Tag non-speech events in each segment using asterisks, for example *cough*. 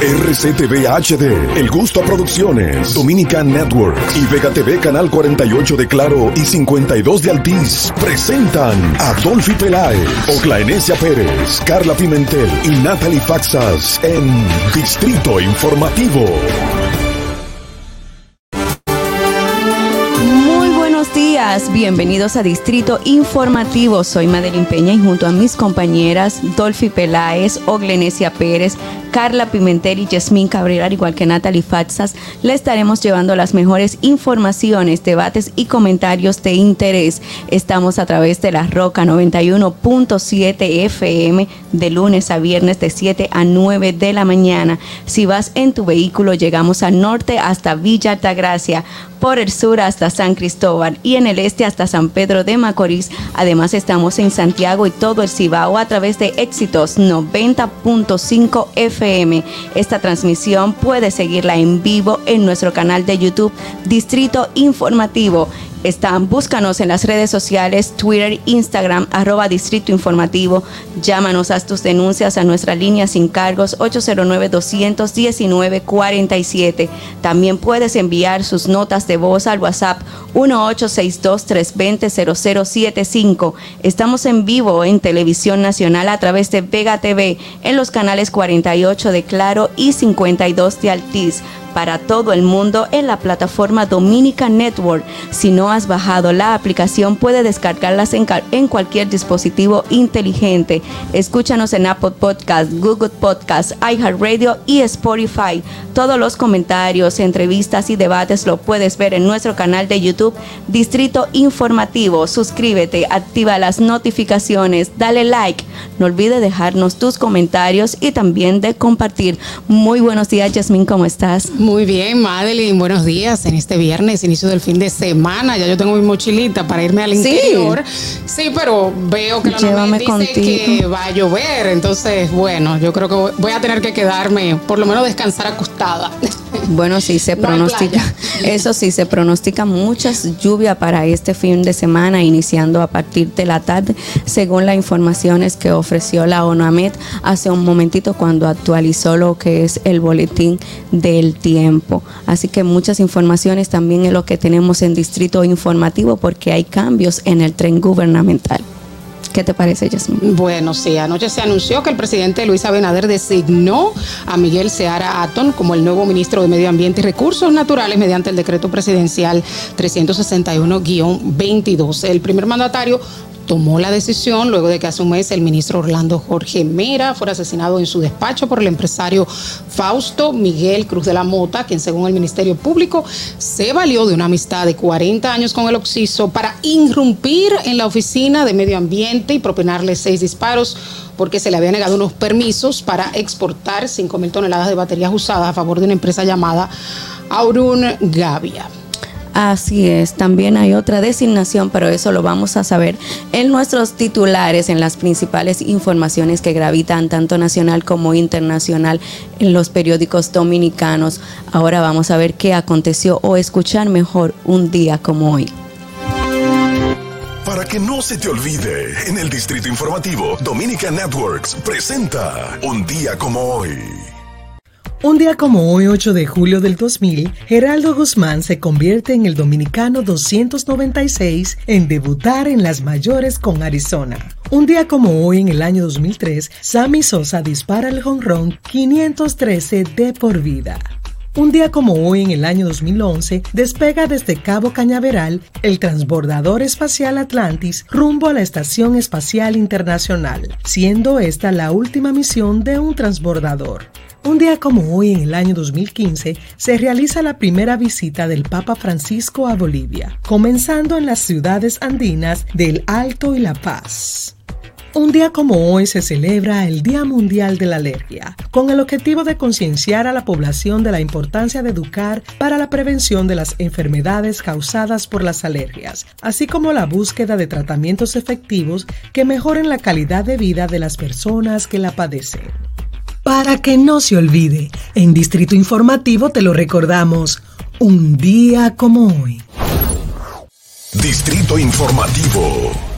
RCTV HD, El Gusto Producciones, Dominican Network y Vega TV Canal 48 de Claro y 52 de Altiz presentan a Dolphy Peláez, Oclaenecia Pérez, Carla Pimentel y Natalie Faxas en Distrito Informativo. Bienvenidos a Distrito Informativo. Soy Madeline Peña y junto a mis compañeras Dolphy Peláez, Oglenesia Pérez, Carla Pimentel y Yasmín Cabrera, al igual que Natalie Fatsas, le estaremos llevando las mejores informaciones, debates y comentarios de interés. Estamos a través de la Roca 91.7 FM de lunes a viernes de 7 a 9 de la mañana. Si vas en tu vehículo, llegamos al norte hasta Villa Altagracia por el sur hasta San Cristóbal y en el este hasta San Pedro de Macorís. Además estamos en Santiago y todo el Cibao a través de Éxitos 90.5 FM. Esta transmisión puede seguirla en vivo en nuestro canal de YouTube Distrito Informativo están, búscanos en las redes sociales, Twitter, Instagram, arroba Distrito Informativo. Llámanos a tus denuncias a nuestra línea sin cargos 809-219-47. También puedes enviar sus notas de voz al WhatsApp 1862-320-0075. Estamos en vivo en Televisión Nacional a través de Vega TV en los canales 48 de Claro y 52 de Altiz para todo el mundo en la plataforma Dominica Network. Si no has bajado la aplicación, puedes descargarlas en, cualquier dispositivo inteligente. Escúchanos en Apple Podcast, Google Podcast, iHeartRadio y Spotify. Todos los comentarios, entrevistas y debates lo puedes ver en nuestro canal de YouTube Distrito Informativo. Suscríbete, activa las notificaciones, dale like. No olvides dejarnos tus comentarios y también de compartir. Muy buenos días, Jasmine, ¿cómo estás? Muy bien, Madeline, buenos días en este viernes, inicio del fin de semana. Ya yo tengo mi mochilita para irme al interior. Sí, pero veo que la Llévame dice que va a llover. Entonces, bueno, yo creo que voy a tener que quedarme, por lo menos descansar acostada. Bueno, sí, se *laughs* pronostica. Eso sí, se pronostica muchas lluvias para este fin de semana, iniciando a partir de la tarde, según las informaciones que ofreció la ONAMED hace un momentito cuando actualizó lo que es el boletín del tiempo. Así que muchas informaciones también en lo que tenemos en Distrito Informativo porque hay cambios en el tren gubernamental. ¿Qué te parece, Yasmin? Bueno, sí, anoche se anunció que el presidente Luis Abinader designó a Miguel Seara Aton como el nuevo ministro de Medio Ambiente y Recursos Naturales mediante el decreto presidencial 361-22. El primer mandatario tomó la decisión luego de que hace un mes el ministro Orlando Jorge Mera fuera asesinado en su despacho por el empresario Fausto Miguel Cruz de la Mota, quien según el Ministerio Público se valió de una amistad de 40 años con el Oxiso para irrumpir en la oficina de medio ambiente y propinarle seis disparos porque se le había negado unos permisos para exportar 5 mil toneladas de baterías usadas a favor de una empresa llamada Aurun Gavia. Así es, también hay otra designación, pero eso lo vamos a saber en nuestros titulares, en las principales informaciones que gravitan tanto nacional como internacional en los periódicos dominicanos. Ahora vamos a ver qué aconteció o escuchar mejor un día como hoy. Para que no se te olvide, en el Distrito Informativo, Dominica Networks presenta Un día como hoy. Un día como hoy, 8 de julio del 2000, Geraldo Guzmán se convierte en el dominicano 296 en debutar en las mayores con Arizona. Un día como hoy, en el año 2003, Sammy Sosa dispara el jonrón 513 de por vida. Un día como hoy, en el año 2011, despega desde Cabo Cañaveral el transbordador espacial Atlantis rumbo a la Estación Espacial Internacional, siendo esta la última misión de un transbordador. Un día como hoy, en el año 2015, se realiza la primera visita del Papa Francisco a Bolivia, comenzando en las ciudades andinas del Alto y La Paz. Un día como hoy se celebra el Día Mundial de la Alergia, con el objetivo de concienciar a la población de la importancia de educar para la prevención de las enfermedades causadas por las alergias, así como la búsqueda de tratamientos efectivos que mejoren la calidad de vida de las personas que la padecen. Para que no se olvide, en Distrito Informativo te lo recordamos, un día como hoy. Distrito Informativo.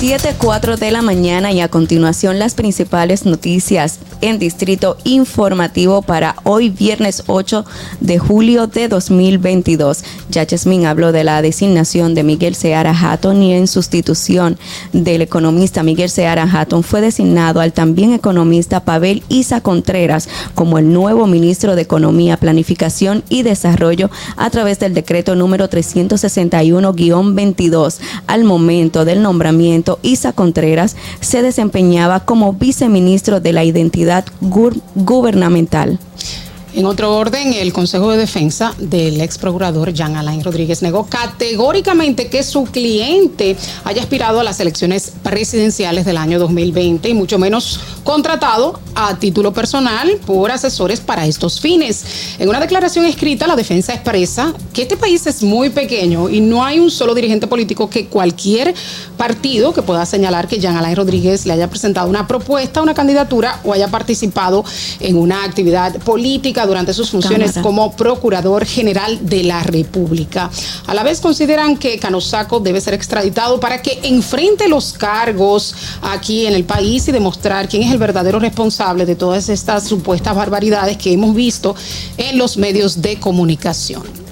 7:04 de la mañana y a continuación las principales noticias en Distrito Informativo para hoy viernes 8 de julio de 2022. Ya Jasmine habló de la designación de Miguel Seara Hatton y en sustitución del economista Miguel Seara Hatton fue designado al también economista Pavel Isa Contreras como el nuevo ministro de Economía, Planificación y Desarrollo a través del decreto número 361-22 al momento del nombramiento Isa Contreras se desempeñaba como viceministro de la Identidad Gubernamental. En otro orden, el Consejo de Defensa del ex procurador Jean Alain Rodríguez negó categóricamente que su cliente haya aspirado a las elecciones presidenciales del año 2020 y mucho menos contratado a título personal por asesores para estos fines. En una declaración escrita, la defensa expresa que este país es muy pequeño y no hay un solo dirigente político que cualquier partido que pueda señalar que Jean Alain Rodríguez le haya presentado una propuesta, una candidatura o haya participado en una actividad política durante sus funciones como Procurador General de la República. A la vez consideran que Canosaco debe ser extraditado para que enfrente los cargos aquí en el país y demostrar quién es el verdadero responsable de todas estas supuestas barbaridades que hemos visto en los medios de comunicación.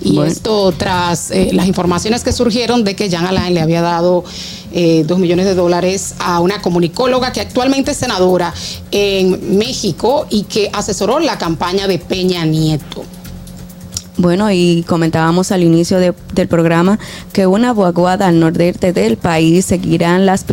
Y esto tras eh, las informaciones que surgieron de que Jean Alain le había dado eh, dos millones de dólares a una comunicóloga que actualmente es senadora en México y que asesoró la campaña de Peña Nieto. Bueno, y comentábamos al inicio del programa que una vaguada al nordeste del país seguirán las,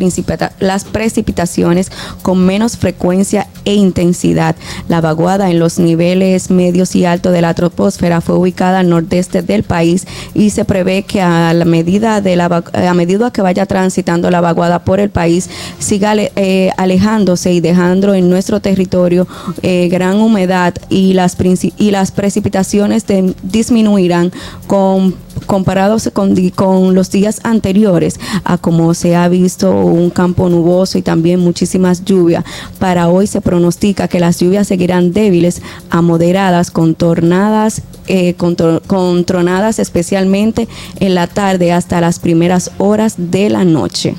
las precipitaciones con menos frecuencia e intensidad. La vaguada en los niveles medios y altos de la troposfera fue ubicada al nordeste del país y se prevé que a la medida de la a medida que vaya transitando la vaguada por el país siga eh, alejándose y dejando en nuestro territorio eh, gran humedad y las y las precipitaciones de disminuirán con, comparados con, los días anteriores a como se ha visto un campo nuboso y también muchísimas lluvias. Para hoy se pronostica que las lluvias seguirán débiles a moderadas con tornadas eh, con, especialmente en la tarde hasta las primeras horas de la noche.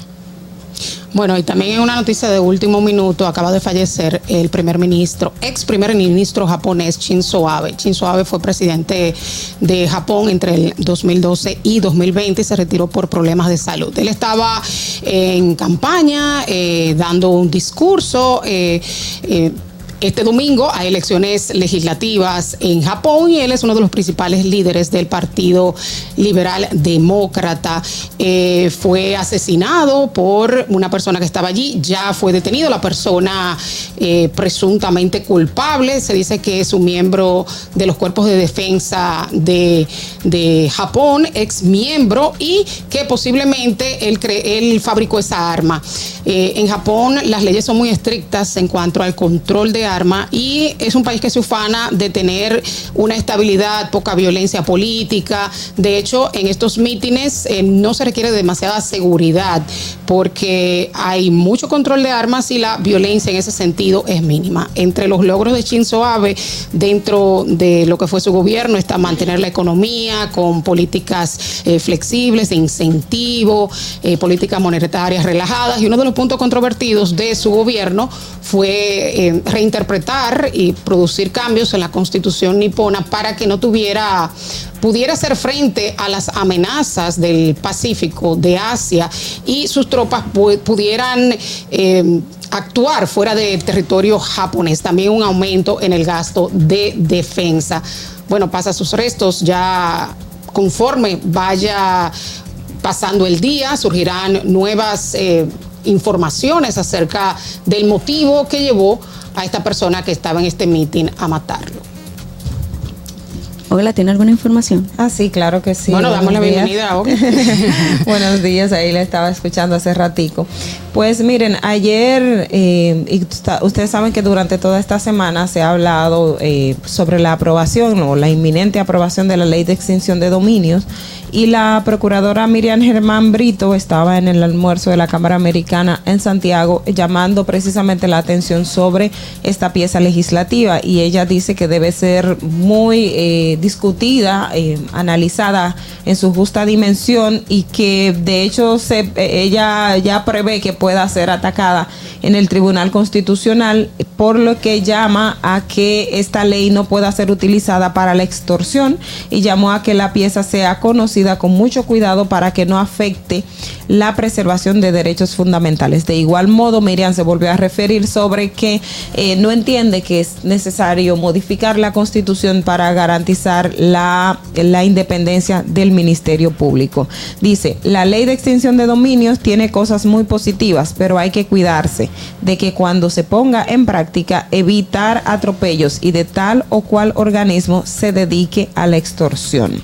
Bueno, y también en una noticia de último minuto, acaba de fallecer el primer ministro, ex primer ministro japonés Shinzo Abe. Shinzo Abe fue presidente de Japón entre el 2012 y 2020 y se retiró por problemas de salud. Él estaba en campaña, eh, dando un discurso. Eh, eh, este domingo hay elecciones legislativas en Japón y él es uno de los principales líderes del Partido Liberal Demócrata. Eh, fue asesinado por una persona que estaba allí, ya fue detenido la persona eh, presuntamente culpable. Se dice que es un miembro de los cuerpos de defensa de, Japón, ex miembro, y que posiblemente él, él fabricó esa arma. Eh, en Japón las leyes son muy estrictas en cuanto al control de armas y es un país que se ufana de tener una estabilidad, poca violencia política. De hecho, en estos mítines eh, no se requiere demasiada seguridad porque hay mucho control de armas y la violencia en ese sentido es mínima. Entre los logros de Shinzo Abe dentro de lo que fue su gobierno está mantener la economía con políticas eh, flexibles, de incentivo, eh, políticas monetarias relajadas y uno de los puntos controvertidos de su gobierno fue eh, reinterpretar y producir cambios en la constitución nipona para que no tuviera pudiera hacer frente a las amenazas del Pacífico, de Asia, y sus tropas pudieran eh, actuar fuera del territorio japonés. También un aumento en el gasto de defensa. Bueno, pasa sus restos ya conforme vaya pasando el día, surgirán nuevas eh, informaciones acerca del motivo que llevó a esta persona que estaba en este meeting a matarlo. Hola, ¿tiene alguna información? Ah, sí, claro que sí. Bueno, damos la bienvenida a *laughs* Buenos días, ahí le estaba escuchando hace ratico. Pues miren, ayer, eh, y ustedes saben que durante toda esta semana se ha hablado eh, sobre la aprobación o la inminente aprobación de la ley de extinción de dominios y la procuradora Miriam Germán Brito estaba en el almuerzo de la Cámara Americana en Santiago llamando precisamente la atención sobre esta pieza legislativa. Y ella dice que debe ser muy eh, discutida, eh, analizada en su justa dimensión y que de hecho se, ella ya prevé que pueda ser atacada en el Tribunal Constitucional por lo que llama a que esta ley no pueda ser utilizada para la extorsión y llamó a que la pieza sea conocida con mucho cuidado para que no afecte la preservación de derechos fundamentales. De igual modo, Miriam se volvió a referir sobre que eh, no entiende que es necesario modificar la constitución para garantizar la, la independencia del Ministerio Público. Dice, la ley de extinción de dominios tiene cosas muy positivas, pero hay que cuidarse de que cuando se ponga en práctica evitar atropellos y de tal o cual organismo se dedique a la extorsión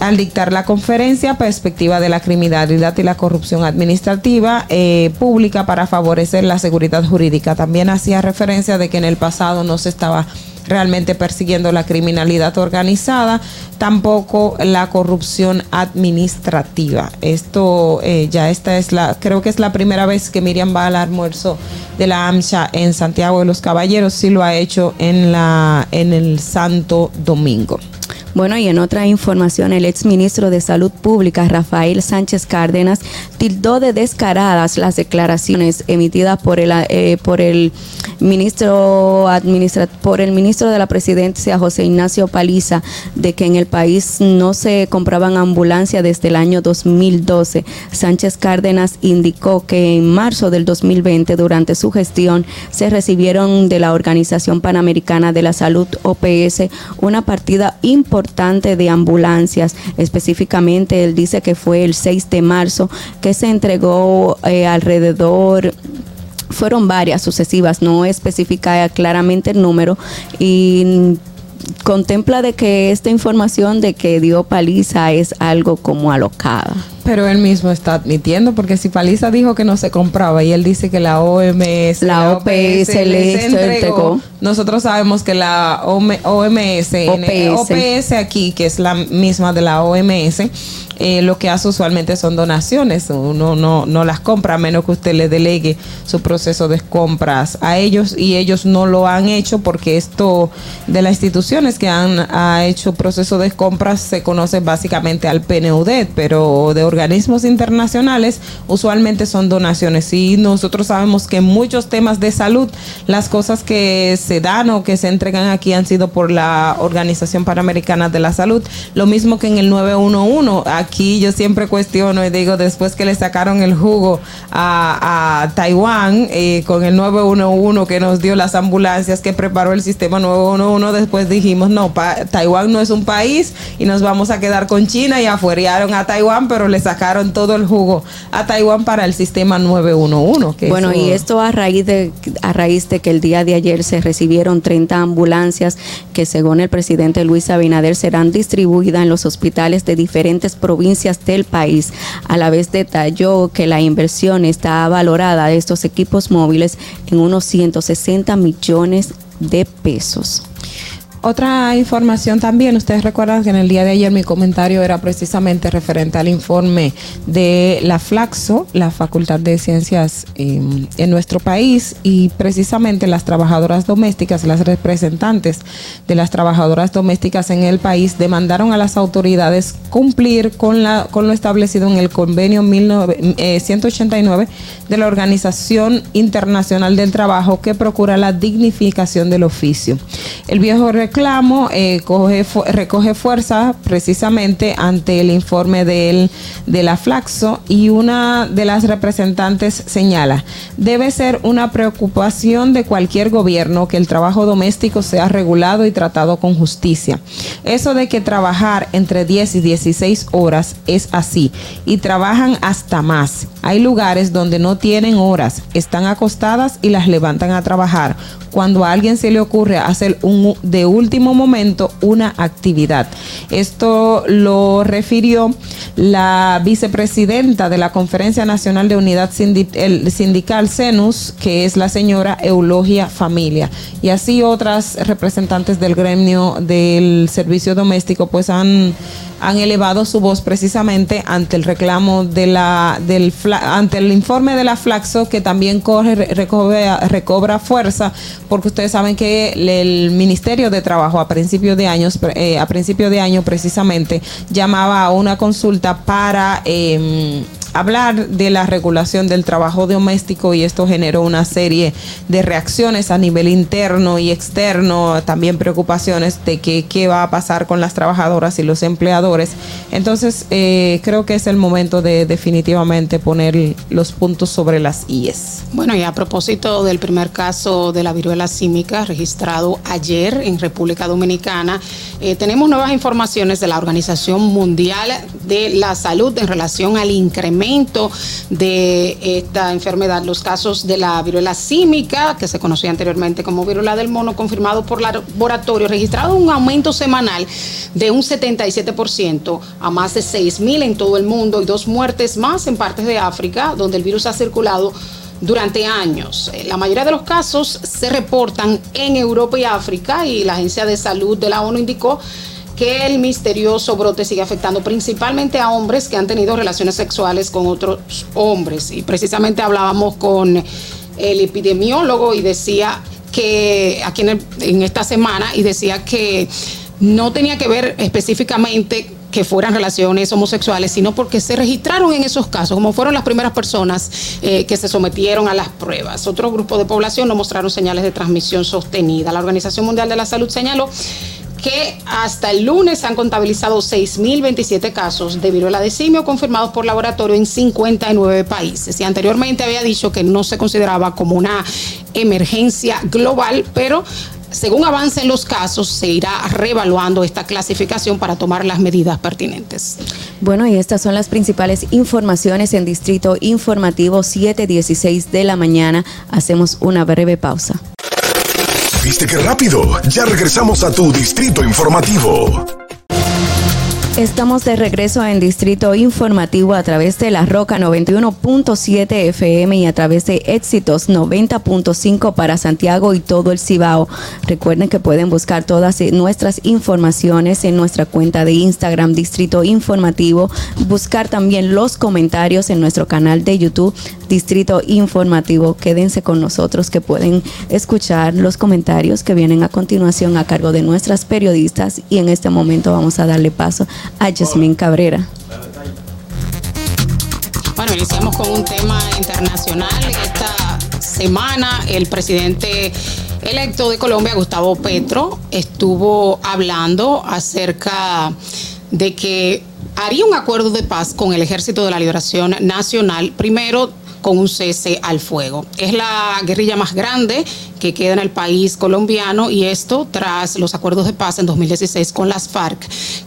al dictar la conferencia Perspectiva de la Criminalidad y la Corrupción Administrativa eh, Pública para favorecer la seguridad jurídica. También hacía referencia de que en el pasado no se estaba realmente persiguiendo la criminalidad organizada, tampoco la corrupción administrativa. Esto eh, ya esta es la, creo que es la primera vez que Miriam va al almuerzo de la AMSHA en Santiago de los Caballeros, sí lo ha hecho en la en el Santo Domingo. Bueno, y en otra información, el ex ministro de Salud Pública, Rafael Sánchez Cárdenas, tildó de descaradas las declaraciones emitidas por el, eh, por el ministro por el ministro de la Presidencia, José Ignacio Paliza, de que en el país no se compraban ambulancias desde el año 2012. Sánchez Cárdenas indicó que en marzo del 2020, durante su gestión, se recibieron de la Organización Panamericana de la Salud, OPS, una partida importante de ambulancias. Específicamente, él dice que fue el 6 de marzo que se entregó eh, alrededor fueron varias sucesivas, no especifica claramente el número y contempla de que esta información de que dio paliza es algo como alocada. Pero él mismo está admitiendo, porque si Paliza dijo que no se compraba y él dice que la OMS, la, OPS, le entregó, nosotros sabemos que la OMS, OPS aquí, que es la misma de la OMS, eh, lo que hace usualmente son donaciones. Uno no, no las compra a menos que usted le delegue su proceso de compras a ellos y ellos no lo han hecho porque esto de las instituciones que han ha hecho proceso de compras se conoce básicamente al PNUD, pero de organismos internacionales usualmente son donaciones. Y nosotros sabemos que en muchos temas de salud las cosas que se dan o que se entregan aquí han sido por la Organización Panamericana de la Salud, lo mismo que en el 911 aquí yo siempre cuestiono y digo, después que le sacaron el jugo a, Taiwán eh, con el 911 que nos dio las ambulancias que preparó el sistema 911, después dijimos, no, Taiwán no es un país y nos vamos a quedar con China y afuerearon a Taiwán, pero le sacaron todo el jugo a Taiwán para el sistema 911. bueno, y esto a raíz de a raíz de que el día de ayer se recibieron 30 ambulancias que según el presidente Luis Abinader serán distribuidas en los hospitales de diferentes provincias del país. A la vez detalló que la inversión está valorada de estos equipos móviles en unos 160 millones de pesos. Otra información también, ustedes recuerdan que en el día de ayer mi comentario era precisamente referente al informe de la Flaxo, la Facultad de Ciencias em, en nuestro país, y precisamente las trabajadoras domésticas, las representantes de las trabajadoras domésticas en el país demandaron a las autoridades cumplir con, la, con lo establecido en el convenio 189 eh, de la Organización Internacional del Trabajo que procura la dignificación del oficio. El viejo reclamo eh, recoge fuerza precisamente ante el informe de la Flaxo y una de las representantes señala, debe ser una preocupación de cualquier gobierno que el trabajo doméstico sea regulado y tratado con justicia. Eso de que trabajar entre 10 y 16 horas es así y trabajan hasta más. Hay lugares donde no tienen horas, están acostadas y las levantan a trabajar. Cuando a alguien se le ocurre hacer un de último momento una actividad. Esto lo refirió la vicepresidenta de la Conferencia Nacional de Unidad Sindical CENUS, que es la señora Eulogia Familia. Y así otras representantes del gremio del servicio doméstico pues han han elevado su voz precisamente ante el reclamo de la del ante el informe de la Flaxo que también corre recobra, fuerza porque ustedes saben que el Ministerio de Trabajo a principio de años eh, a principio de año precisamente llamaba a una consulta para eh, hablar de la regulación del trabajo doméstico y esto generó una serie de reacciones a nivel interno y externo, también preocupaciones de que, qué va a pasar con las trabajadoras y los empleadores. Entonces, eh, creo que es el momento de definitivamente poner los puntos sobre las IES. Bueno, y a propósito del primer caso de la viruela símica registrado ayer en República Dominicana, eh, tenemos nuevas informaciones de la Organización Mundial de la Salud en relación al incremento de esta enfermedad, los casos de la viruela símica, que se conocía anteriormente como viruela del mono, confirmado por laboratorio, registrado un aumento semanal de un 77% a más de 6.000 en todo el mundo y dos muertes más en partes de África, donde el virus ha circulado durante años. Eh, la mayoría de los casos se reportan en Europa y África y la Agencia de Salud de la ONU indicó que el misterioso brote sigue afectando principalmente a hombres que han tenido relaciones sexuales con otros hombres. Y precisamente hablábamos con el epidemiólogo y decía que aquí en, esta semana y decía que no tenía que ver específicamente que fueran relaciones homosexuales, sino porque se registraron en esos casos, como fueron las primeras personas eh, que se sometieron a las pruebas. Otro grupo de población no mostraron señales de transmisión sostenida. La Organización Mundial de la Salud señaló que hasta el lunes han contabilizado 6.027 casos de viruela de simio confirmados por laboratorio en 59 países. Y anteriormente había dicho que no se consideraba como una emergencia global, pero según avancen los casos, se irá reevaluando esta clasificación para tomar las medidas pertinentes. Bueno, y estas son las principales informaciones en Distrito Informativo 716 de la mañana. Hacemos una breve pausa. ¿Viste qué rápido? Ya regresamos a tu distrito informativo. Estamos de regreso en Distrito Informativo a través de La Roca 91.7 FM y a través de Éxitos 90.5 para Santiago y todo el Cibao. Recuerden que pueden buscar todas nuestras informaciones en nuestra cuenta de Instagram Distrito Informativo, buscar también los comentarios en nuestro canal de YouTube Distrito Informativo. Quédense con nosotros que pueden escuchar los comentarios que vienen a continuación a cargo de nuestras periodistas y en este momento vamos a darle paso a Jasmine Cabrera. Bueno, iniciamos con un tema internacional. Esta semana el presidente electo de Colombia, Gustavo Petro, estuvo hablando acerca de que haría un acuerdo de paz con el Ejército de la Liberación Nacional, primero con un cese al fuego. Es la guerrilla más grande que queda en el país colombiano y esto tras los acuerdos de paz en 2016 con las FARC,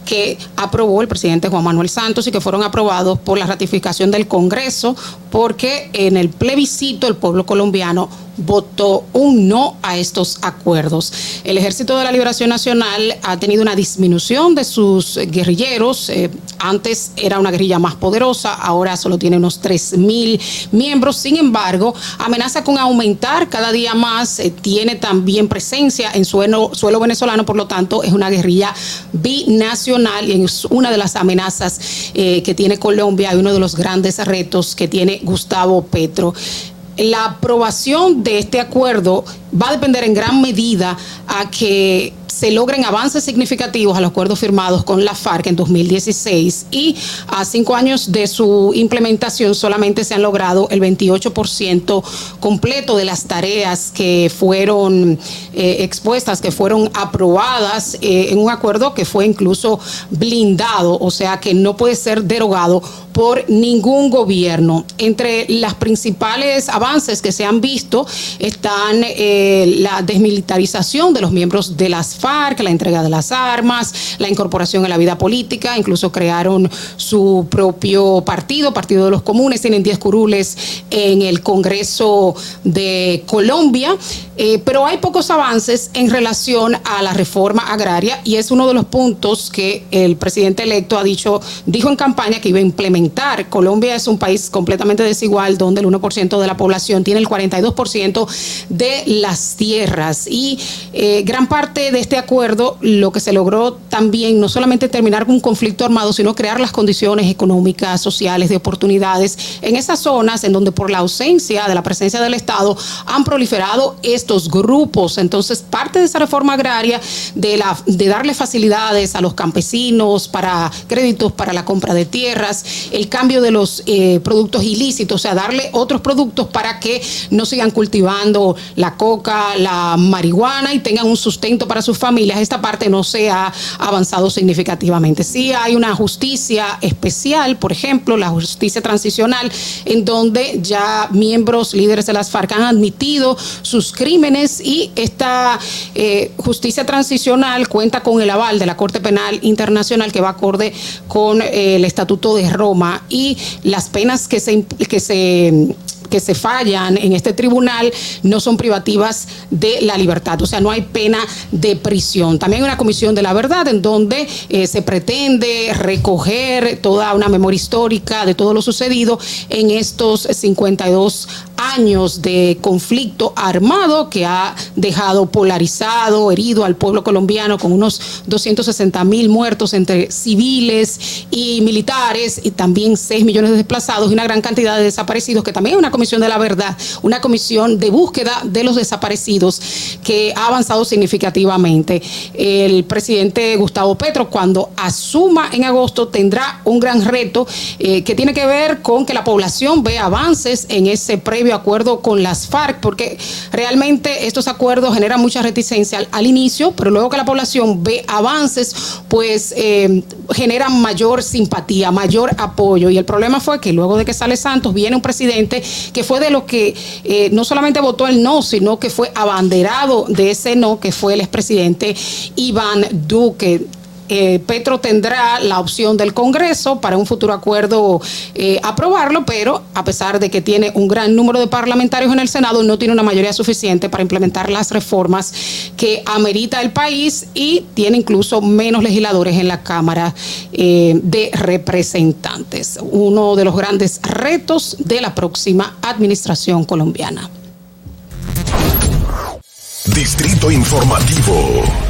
que aprobó el presidente Juan Manuel Santos y que fueron aprobados por la ratificación del Congreso, porque en el plebiscito el pueblo colombiano votó un no a estos acuerdos. El Ejército de la Liberación Nacional ha tenido una disminución de sus guerrilleros. Eh, antes era una guerrilla más poderosa, ahora solo tiene unos 3 mil miembros. Sin embargo, amenaza con aumentar cada día más. Eh, tiene también presencia en suelo, suelo venezolano, por lo tanto, es una guerrilla binacional y es una de las amenazas eh, que tiene Colombia y uno de los grandes retos que tiene Gustavo Petro la aprobación de este acuerdo va a depender en gran medida a que se logren avances significativos a los acuerdos firmados con la FARC en 2016 y a cinco años de su implementación solamente se han logrado el 28% completo de las tareas que fueron eh, expuestas, que fueron aprobadas eh, en un acuerdo que fue incluso blindado, o sea que no puede ser derogado por ningún gobierno. Entre las principales avances que se han visto están eh, la desmilitarización de los miembros de las FARC, la entrega de las armas, la incorporación en la vida política, incluso crearon su propio partido, Partido de los Comunes, tienen 10 curules en el Congreso de Colombia, eh, pero hay pocos avances en relación a la reforma agraria y es uno de los puntos que el presidente electo ha dicho, dijo en campaña que iba a implementar. Colombia es un país completamente desigual donde el 1% de la población tiene el 42% de las tierras y eh, gran parte de acuerdo lo que se logró también no solamente terminar con un conflicto armado, sino crear las condiciones económicas, sociales, de oportunidades en esas zonas en donde por la ausencia de la presencia del Estado han proliferado estos grupos. Entonces, parte de esa reforma agraria, de, la, darle facilidades a los campesinos para créditos para la compra de tierras, el cambio de los eh, productos ilícitos, o sea, darle otros productos para que no sigan cultivando la coca, la marihuana y tengan un sustento para sus familias, esta parte no se ha avanzado significativamente. Sí hay una justicia especial, por ejemplo, la justicia transicional, en donde ya miembros líderes de las FARC han admitido sus crímenes y esta eh, justicia transicional cuenta con el aval de la Corte Penal Internacional que va acorde con eh, el Estatuto de Roma y las penas que se, que se que se fallan en este tribunal no son privativas de la libertad, o sea, no hay pena de prisión. También hay una comisión de la verdad en donde eh, se pretende recoger toda una memoria histórica de todo lo sucedido en estos 52 años de conflicto armado que ha dejado polarizado, herido al pueblo colombiano con unos 260 mil muertos entre civiles y militares y también 6 millones de desplazados y una gran cantidad de desaparecidos que también es una comisión de la verdad, una comisión de búsqueda de los desaparecidos que ha avanzado significativamente. El presidente Gustavo Petro, cuando asuma en agosto, tendrá un gran reto eh, que tiene que ver con que la población vea avances en ese previo acuerdo con las FARC, porque realmente estos acuerdos generan mucha reticencia al, inicio, pero luego que la población ve avances, pues eh, generan mayor simpatía, mayor apoyo. Y el problema fue que luego de que sale Santos, viene un presidente que fue de los que eh, no solamente votó el no, sino que fue abanderado de ese no, que fue el expresidente Iván Duque. Eh, Petro tendrá la opción del Congreso para un futuro acuerdo eh, aprobarlo, pero a pesar de que tiene un gran número de parlamentarios en el Senado, no tiene una mayoría suficiente para implementar las reformas que amerita el país y tiene incluso menos legisladores en la Cámara eh, de Representantes. Uno de los grandes retos de la próxima administración colombiana. Distrito Informativo.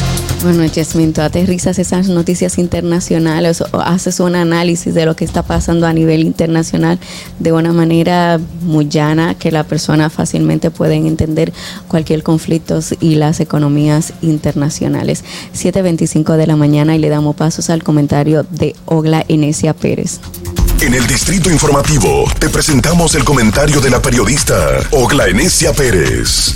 Bueno, Jasmine, tú aterrizas esas noticias internacionales o haces un análisis de lo que está pasando a nivel internacional de una manera muy llana que la persona fácilmente puede entender cualquier conflicto y las economías internacionales. 7.25 de la mañana y le damos pasos al comentario de Ogla Enesia Pérez. En el Distrito Informativo te presentamos el comentario de la periodista Ogla Enesia Pérez.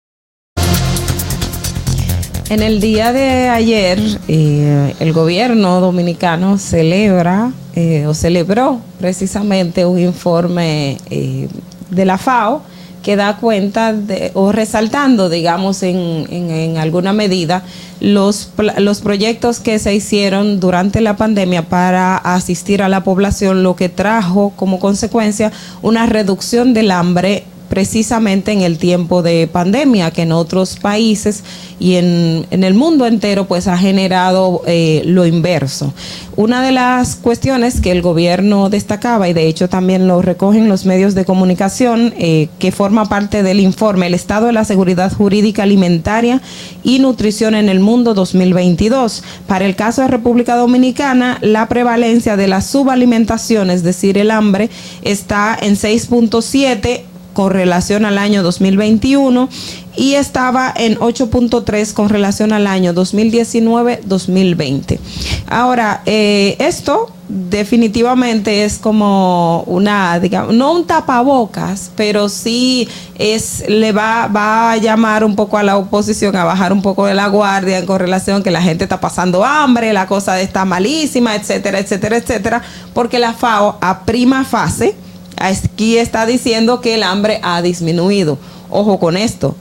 En el día de ayer, eh, el gobierno dominicano celebra eh, o celebró precisamente un informe eh, de la FAO que da cuenta de, o resaltando, digamos, en, en, en alguna medida los, los proyectos que se hicieron durante la pandemia para asistir a la población, lo que trajo como consecuencia una reducción del hambre precisamente en el tiempo de pandemia, que en otros países y en, en el mundo entero pues ha generado eh, lo inverso. Una de las cuestiones que el gobierno destacaba, y de hecho también lo recogen los medios de comunicación, eh, que forma parte del informe El Estado de la Seguridad Jurídica Alimentaria y Nutrición en el Mundo 2022. Para el caso de República Dominicana, la prevalencia de la subalimentación, es decir, el hambre, está en 6.7 con relación al año 2021 y estaba en 8.3 con relación al año 2019-2020. Ahora, eh, esto definitivamente es como una, digamos, no un tapabocas, pero sí es, le va, va a llamar un poco a la oposición a bajar un poco de la guardia con relación que la gente está pasando hambre, la cosa está malísima, etcétera, etcétera, etcétera, porque la FAO a prima fase, aquí está diciendo que el hambre ha disminuido. Ojo con esto.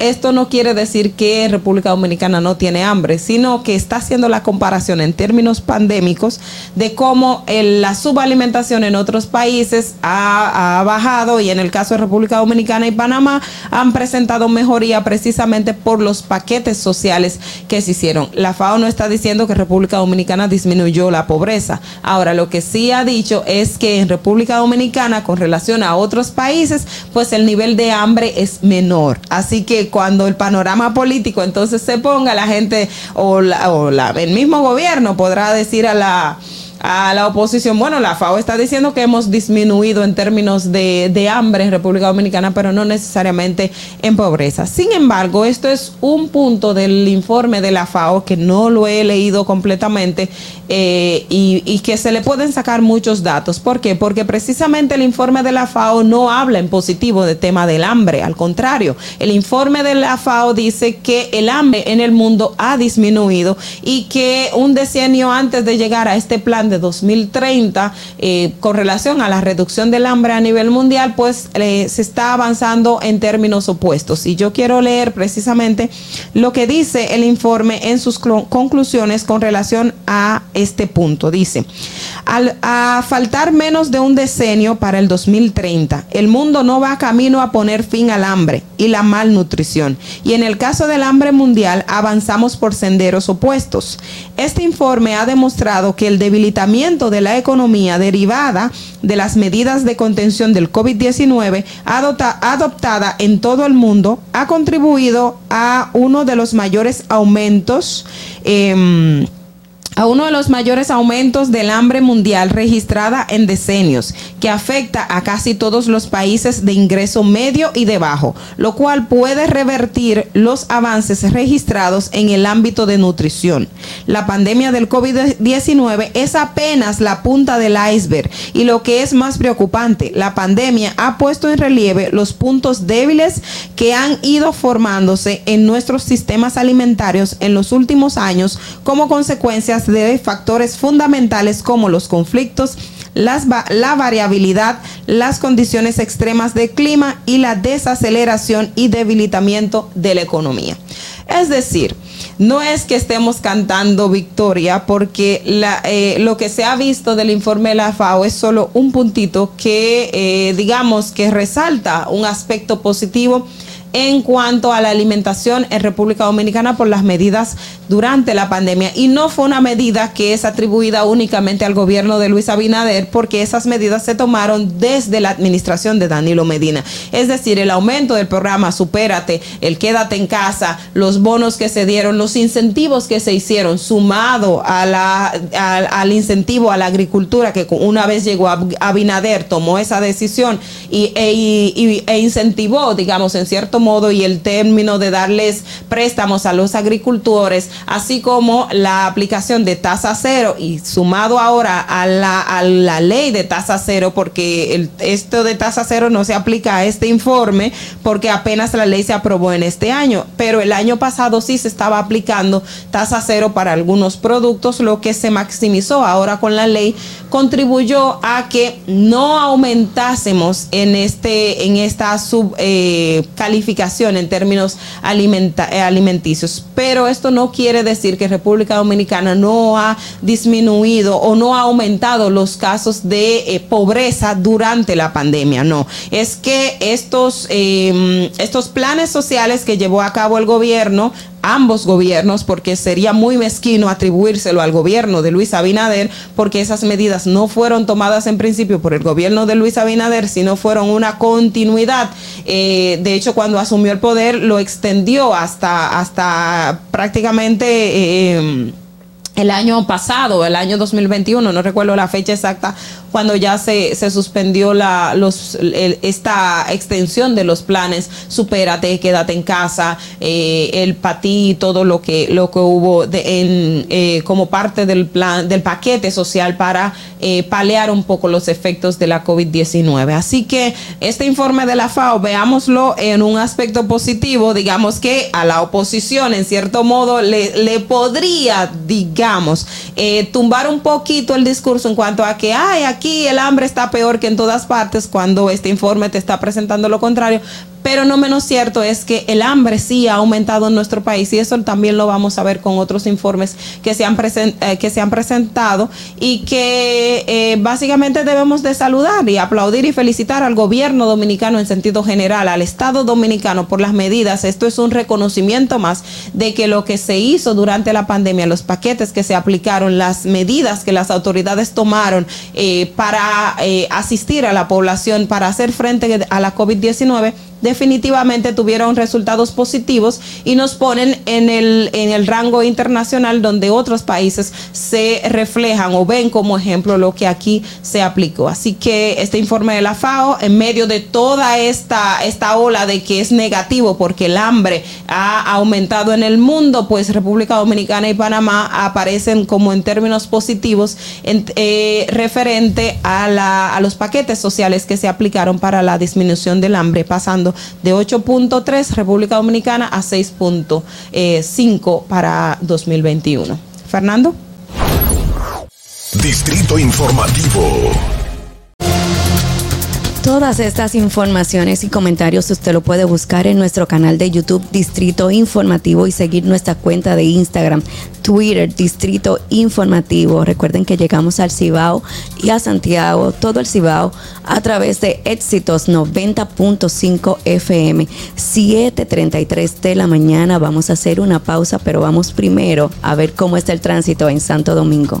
Esto no quiere decir que República Dominicana no tiene hambre, sino que está haciendo la comparación en términos pandémicos de cómo la subalimentación en otros países ha, ha, bajado y en el caso de República Dominicana y Panamá han presentado mejoría precisamente por los paquetes sociales que se hicieron. La FAO no está diciendo que República Dominicana disminuyó la pobreza. Ahora, lo que sí ha dicho es que en República Dominicana, con relación a otros países, pues el nivel de hambre es menor. Así que cuando el panorama político entonces se ponga, la gente o, la, o la, el mismo gobierno podrá decir a la a la oposición, bueno, la FAO está diciendo que hemos disminuido en términos de, de, hambre en República Dominicana, pero no necesariamente en pobreza. Sin embargo, esto es un punto del informe de la FAO que no lo he leído completamente eh, y, y, que se le pueden sacar muchos datos. ¿Por qué? Porque precisamente el informe de la FAO no habla en positivo del tema del hambre, al contrario, el informe de la FAO dice que el hambre en el mundo ha disminuido y que un decenio antes de llegar a este plan de 2030 eh, con relación a la reducción del hambre a nivel mundial, pues eh, se está avanzando en términos opuestos. Y yo quiero leer precisamente lo que dice el informe en sus conclusiones con relación a este punto. Dice, al a faltar menos de un decenio para el 2030, el mundo no va camino a poner fin al hambre y la malnutrición. Y en el caso del hambre mundial, avanzamos por senderos opuestos. Este informe ha demostrado que el debilitamiento de la economía derivada de las medidas de contención del COVID-19 adopta- adoptada en todo el mundo ha contribuido a uno de los mayores aumentos. em, a uno de los mayores aumentos del hambre mundial registrada en decenios, que afecta a casi todos los países de ingreso medio y de bajo, lo cual puede revertir los avances registrados en el ámbito de nutrición. La pandemia del COVID-19 es apenas la punta del iceberg y lo que es más preocupante, la pandemia ha puesto en relieve los puntos débiles que han ido formándose en nuestros sistemas alimentarios en los últimos años como de factores fundamentales como los conflictos, la variabilidad, las condiciones extremas de clima y la desaceleración y debilitamiento de la economía. Es decir, no es que estemos cantando victoria porque eh, lo que se ha visto del informe de la FAO es solo un puntito que eh, digamos que resalta un aspecto positivo en cuanto a la alimentación en República Dominicana por las medidas durante la pandemia. Y no fue una medida que es atribuida únicamente al gobierno de Luis Abinader, porque esas medidas se tomaron desde la administración de Danilo Medina. Es decir, el aumento del programa Supérate, el Quédate en casa, los bonos que se dieron, los incentivos que se hicieron, sumado al incentivo a la agricultura, que una vez llegó a Abinader, tomó esa decisión y, e, y- e incentivó, digamos, en cierto modo, y el término de darles préstamos a los agricultores, así como la aplicación de tasa cero. Y sumado ahora a la, a la ley de tasa cero, porque esto de tasa cero no se aplica a este informe, porque apenas la ley se aprobó en este año, pero el año pasado sí se estaba aplicando tasa cero para algunos productos, lo que se maximizó. Ahora con la ley contribuyó a que no aumentásemos en este en esta sub eh, en términos eh, alimenticios. Pero esto no quiere decir que República Dominicana no ha disminuido o no ha aumentado los casos de eh, pobreza durante la pandemia no. Es que estos eh, estos planes sociales que llevó a cabo el gobierno ambos gobiernos porque sería muy mezquino atribuírselo al gobierno de Luis Abinader porque esas medidas no fueron tomadas en principio por el gobierno de Luis Abinader sino fueron una continuidad Eh, de hecho cuando asumió el poder lo extendió hasta hasta prácticamente eh, el año pasado, el año 2021, no recuerdo la fecha exacta, cuando ya se, se suspendió la, los, el- esta extensión de los planes, supérate, quédate en casa, eh, el patí, todo lo que, lo que hubo de, en, eh, como parte del plan, del paquete social para eh, paliar un poco los efectos de la COVID-19. Así que este informe de la FAO, veámoslo en un aspecto positivo, digamos que a la oposición, en cierto modo, le, le podría, digamos, eh, tumbar un poquito el discurso en cuanto a que, ay, aquí el hambre está peor que en todas partes, cuando este informe te está presentando lo contrario. Pero no menos cierto es que el hambre sí ha aumentado en nuestro país y eso también lo vamos a ver con otros informes que se han, eh, que se han presentado y que eh, básicamente debemos de saludar y aplaudir y felicitar al gobierno dominicano en sentido general, al Estado dominicano por las medidas. Esto es un reconocimiento más de que lo que se hizo durante la pandemia, los paquetes que se aplicaron, las medidas que las autoridades tomaron eh, para eh, asistir a la población, para hacer frente a la COVID-19, definitivamente tuvieron resultados positivos y nos ponen en el, en el rango internacional donde otros países se reflejan o ven como ejemplo lo que aquí se aplicó. Así que este informe de la FAO, en medio de toda esta, esta ola de que es negativo porque el hambre ha aumentado en el mundo, pues República Dominicana y Panamá aparecen como en términos positivos eh, referente a, la, a los paquetes sociales que se aplicaron para la disminución del hambre, pasando de 8.3 República Dominicana a 6.5 para 2021. Fernando. Distrito Informativo. Todas estas informaciones y comentarios usted lo puede buscar en nuestro canal de YouTube Distrito Informativo y seguir nuestra cuenta de Instagram, Twitter Distrito Informativo. Recuerden que llegamos al Cibao y a Santiago, todo el Cibao, a través de Éxitos 90.5 FM, 7.33 de la mañana. Vamos a hacer una pausa, pero vamos primero a ver cómo está el tránsito en Santo Domingo.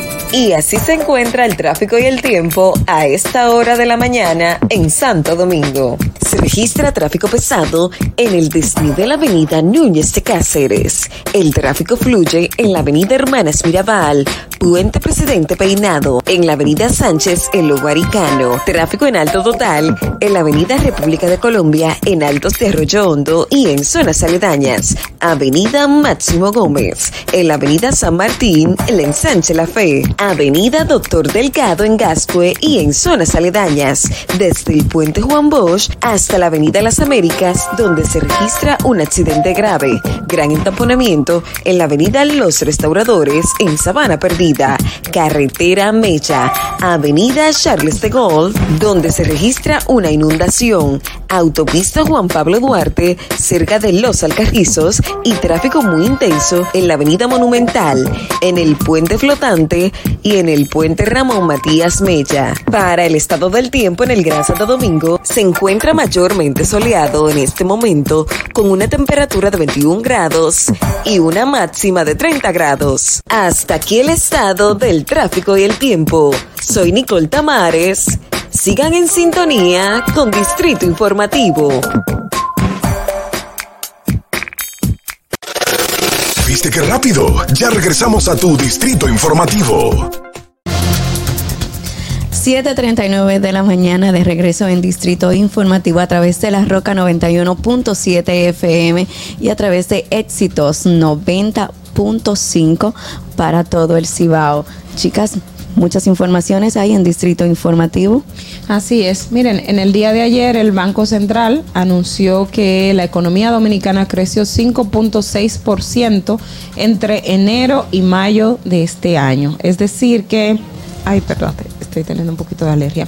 Y así se encuentra el tráfico y el tiempo a esta hora de la mañana en Santo Domingo. Se registra tráfico pesado en el desnivel de la avenida Núñez de Cáceres. El tráfico fluye en la avenida Hermanas Mirabal, Puente Presidente Peinado, en la avenida Sánchez, en Loguaricano. Tráfico en alto total en la avenida República de Colombia, en Altos de Arroyo Hondo y en zonas aledañas. Avenida Máximo Gómez, en la avenida San Martín, en la ensanche La Fe. Avenida Doctor Delgado en Gascue y en zonas aledañas, desde el puente Juan Bosch hasta la avenida Las Américas, donde se registra un accidente grave. Gran entaponamiento en la avenida Los Restauradores en Sabana Perdida, carretera Mecha, avenida Charles de Gaulle, donde se registra una inundación, autopista Juan Pablo Duarte, cerca de Los Alcarrizos y tráfico muy intenso en la avenida Monumental, en el puente flotante y en el puente Ramón Matías Mella. Para el estado del tiempo en el Gran Santo Domingo, se encuentra mayormente soleado en este momento, con una temperatura de 21 grados y una máxima de 30 grados. Hasta aquí el estado del tráfico y el tiempo. Soy Nicole Tamares. Sigan en sintonía con Distrito Informativo. ¿Viste qué rápido? Ya regresamos a tu Distrito Informativo. 7.39 de la mañana de regreso en Distrito Informativo a través de la Roca 91.7 FM y a través de Éxitos 90.5 para todo el Cibao. Chicas, muchas informaciones hay en Distrito Informativo. Así es. Miren, en el día de ayer el Banco Central anunció que la economía dominicana creció 5.6% entre enero y mayo de este año. Es decir que, ay, perdón, estoy teniendo un poquito de alergia.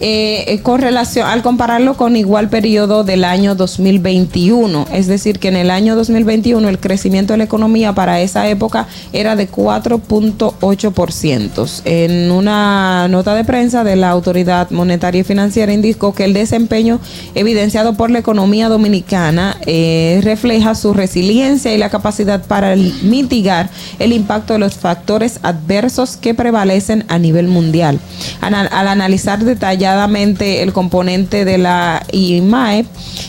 Eh, eh, con relación al compararlo con igual periodo del año 2021, es decir, que en el año 2021 el crecimiento de la economía para esa época era de 4.8%. En una nota de prensa de la Autoridad Monetaria y Financiera indicó que el desempeño evidenciado por la economía dominicana eh, refleja su resiliencia y la capacidad para mitigar el impacto de los factores adversos que prevalecen a nivel mundial. Al, al analizar detalles el componente de la IMAE,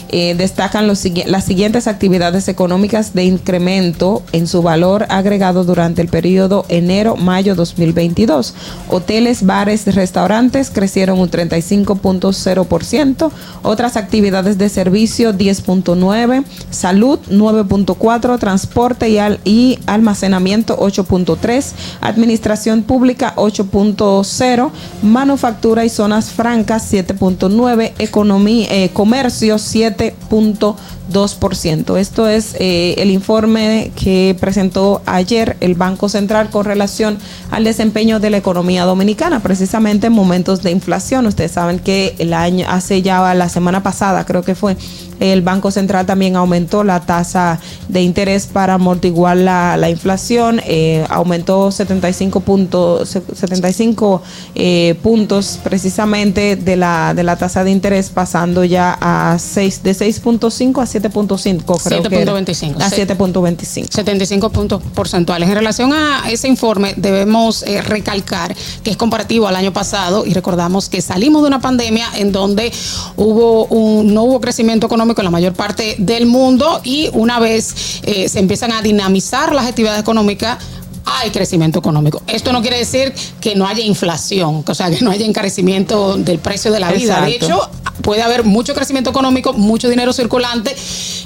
eh, destacan las siguientes actividades económicas de incremento en su valor agregado durante el periodo enero-mayo 2022. Hoteles, bares, restaurantes crecieron un 35.0%, otras actividades de servicio 10.9%, salud 9.4%, transporte y, y almacenamiento 8.3%, administración pública 8.0%, manufactura y zonas francas 7.9, economía, eh, comercio 7.2%. Esto es eh, el informe que presentó ayer el Banco Central con relación al desempeño de la economía dominicana, precisamente en momentos de inflación. Ustedes saben que el año, hace ya la semana pasada, creo que fue, el Banco Central también aumentó la tasa de interés para amortiguar la, la inflación, eh, aumentó 75, punto, 75 eh, puntos precisamente de la, de la tasa de interés, pasando ya a 6, de 6.5 a 7.5, creo 7.25. A 7.25. 75 puntos porcentuales. En relación a ese informe, debemos eh, recalcar que es comparativo al año pasado y recordamos que salimos de una pandemia en donde hubo un, no hubo crecimiento económico en la mayor parte del mundo y una vez eh, se empiezan a dinamizar las actividades económicas, hay crecimiento económico. Esto no quiere decir que no haya inflación, o sea, que no haya encarecimiento del precio de la vida. De hecho, puede haber mucho crecimiento económico, mucho dinero circulante,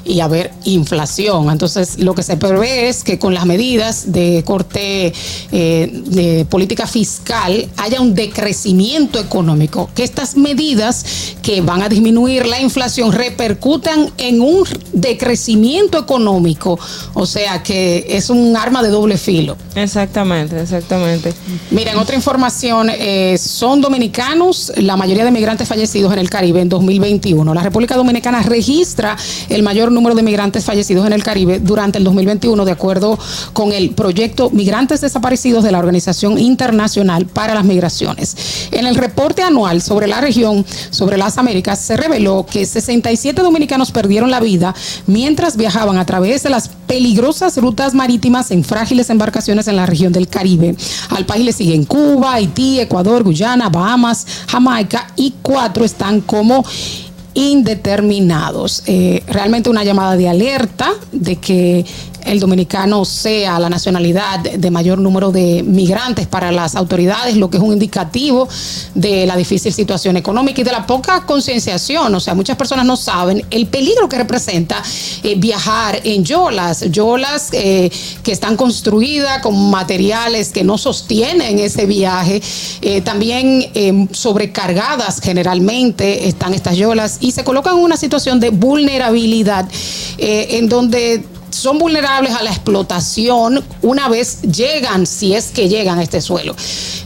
y haber inflación. Entonces, lo que se prevé es que con las medidas de corte eh, de política fiscal haya un decrecimiento económico, que estas medidas que van a disminuir la inflación repercutan en un decrecimiento económico, o sea que es un arma de doble filo. Exactamente, exactamente. Miren, otra información, eh, son dominicanos la mayoría de migrantes fallecidos en el Caribe en 2021. La República Dominicana registra el mayor número de migrantes fallecidos en el Caribe durante el 2021, de acuerdo con el proyecto Migrantes Desaparecidos de la Organización Internacional para las Migraciones. En el reporte anual sobre la región, sobre las Américas, se reveló que 67 dominicanos perdieron la vida mientras viajaban a través de las peligrosas rutas marítimas en frágiles embarcaciones en la región del Caribe. Al país le siguen Cuba, Haití, Ecuador, Guyana, Bahamas, Jamaica y cuatro están como indeterminados. Eh, realmente una llamada de alerta de que el dominicano sea la nacionalidad de mayor número de migrantes para las autoridades, lo que es un indicativo de la difícil situación económica y de la poca concienciación. O sea, muchas personas no saben el peligro que representa eh, viajar en yolas, yolas eh, que están construidas con materiales que no sostienen ese viaje, eh, también sobrecargadas generalmente están estas yolas y se colocan en una situación de vulnerabilidad en donde son vulnerables a la explotación una vez llegan, si es que llegan a este suelo.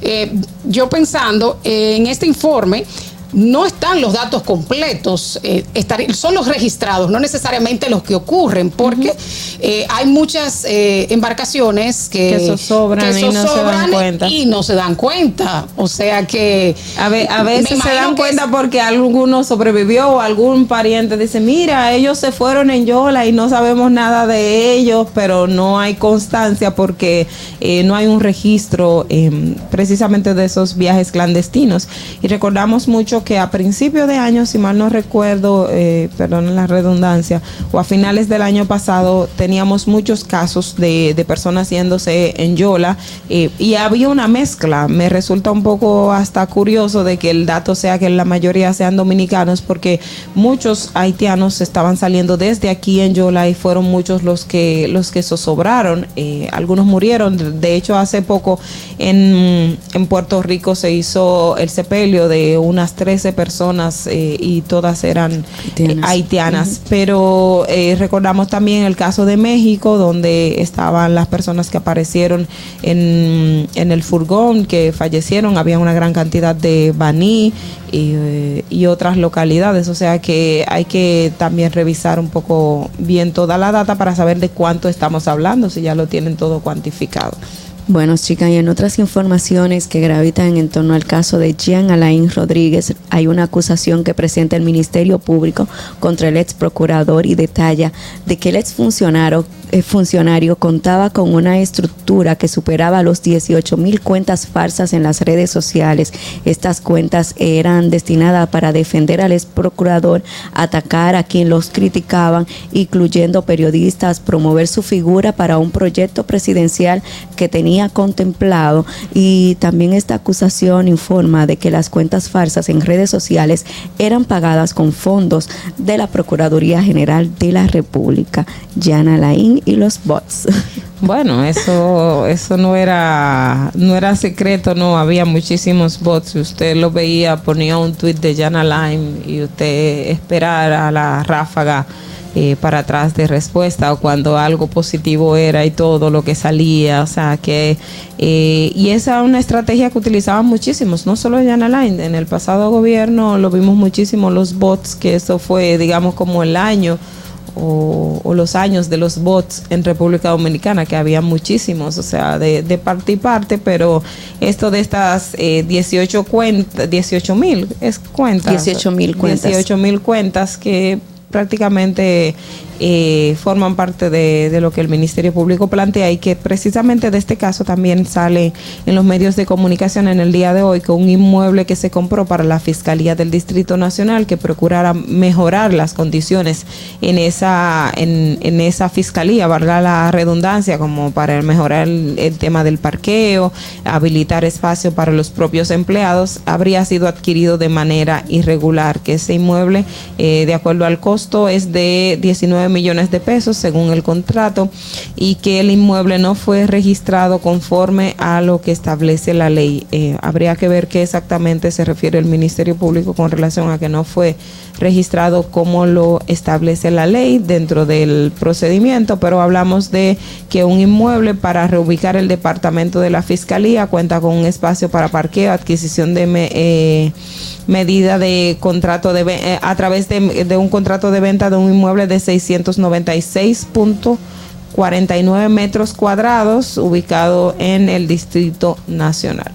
Eh, yo pensando en este informe, no están los datos completos, eh, son los registrados, no necesariamente los que ocurren, porque eh, hay muchas eh, embarcaciones que, que sobran, y, no se dan cuenta. y no se dan cuenta. O sea que... A, veces se dan cuenta porque alguno sobrevivió o algún pariente dice, mira, ellos se fueron en Yola y no sabemos nada de ellos, pero no hay constancia porque no hay un registro em, precisamente de esos viajes clandestinos. Y recordamos mucho que a principios de año, si mal no recuerdo, eh, perdón la redundancia, o a finales del año pasado, teníamos muchos casos de, personas yéndose en Yola eh, y había una mezcla. Me resulta un poco hasta curioso de que el dato sea que la mayoría sean dominicanos porque muchos haitianos estaban saliendo desde aquí en Yola y fueron muchos los que los que zozobraron. Eh, algunos murieron. De hecho, hace poco en, en Puerto Rico se hizo el sepelio de unas 13 personas eh, y todas eran eh, haitianas. Pero eh, recordamos también el caso de México, donde estaban las personas que aparecieron en, en el furgón, que fallecieron. Había una gran cantidad de baní y, y otras localidades. O sea que hay que también revisar un poco bien toda la data para saber de cuánto estamos hablando, si ya lo tienen todo cuantificado. Bueno, chicas, y en otras informaciones que gravitan en torno al caso de Jean Alain Rodríguez, hay una acusación que presenta el Ministerio Público contra el ex procurador y detalla de que el ex funcionario, funcionario contaba con una estructura que superaba los 18 mil cuentas falsas en las redes sociales. Estas cuentas eran destinadas para defender al ex procurador, atacar a quien los criticaban, incluyendo periodistas, promover su figura para un proyecto presidencial que tenía contemplado y también esta acusación informa de que las cuentas falsas en redes sociales eran pagadas con fondos de la Procuraduría General de la República, Yana Laín y los bots. *laughs* Bueno, eso eso no era no era secreto, no, había muchísimos bots. Usted lo veía, ponía un tweet de Jana Lime y usted esperara la ráfaga eh, para atrás de respuesta o cuando algo positivo era y todo lo que salía, o sea que eh, y esa es una estrategia que utilizaban muchísimos, no solo en Line, en el pasado gobierno lo vimos muchísimo los bots, que eso fue digamos como el año o, los años de los bots en República Dominicana, que había muchísimos, o sea, de, parte y parte, pero esto de estas 18 cuentas, 18 mil es cuentas. 18 mil cuentas. 18 mil cuentas que prácticamente eh, forman parte de, lo que el Ministerio Público plantea y que precisamente de este caso también sale en los medios de comunicación en el día de hoy con un inmueble que se compró para la Fiscalía del Distrito Nacional que procurara mejorar las condiciones en esa, en, esa fiscalía, valga la redundancia, como para mejorar el, tema del parqueo, habilitar espacio para los propios empleados, habría sido adquirido de manera irregular, que ese inmueble, eh, de acuerdo al costo, costo es de 19 millones de pesos según el contrato y que el inmueble no fue registrado conforme a lo que establece la ley. Eh, habría que ver qué exactamente se refiere el Ministerio Público con relación a que no fue registrado como lo establece la ley dentro del procedimiento, pero hablamos de que un inmueble para reubicar el departamento de la Fiscalía cuenta con un espacio para parqueo, adquisición de eh, medida de contrato de eh, a través de, de, un contrato de venta de un inmueble de 696.49 metros cuadrados ubicado en el Distrito Nacional.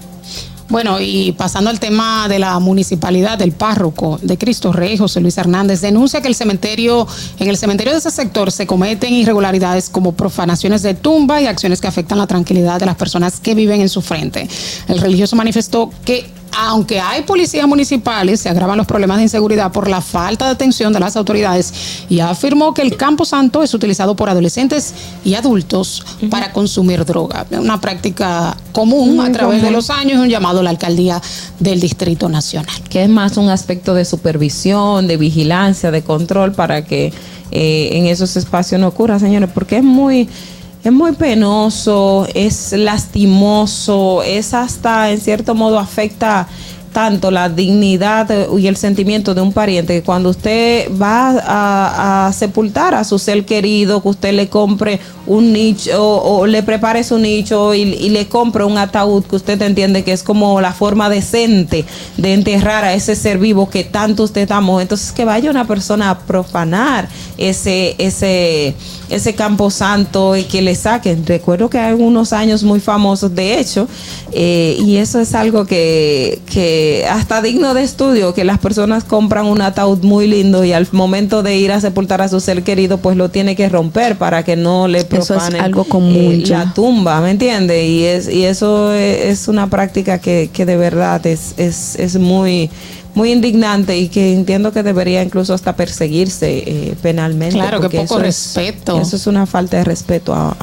Bueno, y pasando al tema de la municipalidad, del párroco de Cristo Rey, José Luis Hernández, denuncia que el cementerio, en el cementerio de ese sector se cometen irregularidades como profanaciones de tumba y acciones que afectan la tranquilidad de las personas que viven en su frente. El religioso manifestó que aunque hay policías municipales, se agravan los problemas de inseguridad por la falta de atención de las autoridades y afirmó que el Campo Santo es utilizado por adolescentes y adultos para consumir droga. Una práctica común a través de los años y un llamado a la alcaldía del Distrito Nacional. Que es más un aspecto de supervisión, de vigilancia, de control para que eh, en esos espacios no ocurra, señores, porque es muy es muy penoso, es lastimoso, es hasta en cierto modo afecta tanto la dignidad y el sentimiento de un pariente que cuando usted va a, sepultar a su ser querido, que usted le compre un nicho o, le prepare su nicho y, le compre un ataúd que usted entiende que es como la forma decente de enterrar a ese ser vivo que tanto usted amó. Entonces que vaya una persona a profanar ese, ese, ese campo santo y que le saquen. Recuerdo que hay unos años muy famosos, de hecho, eh, y eso es algo que, que hasta digno de estudio que las personas compran un ataúd muy lindo y al momento de ir a sepultar a su ser querido pues lo tiene que romper para que no le profane algo común eh, la tumba, ¿me entiende? Y es y eso es una práctica que, que de verdad es, es, es muy muy indignante y que entiendo que debería incluso hasta perseguirse eh, penalmente. Claro, que poco respeto. eso es una falta de respeto a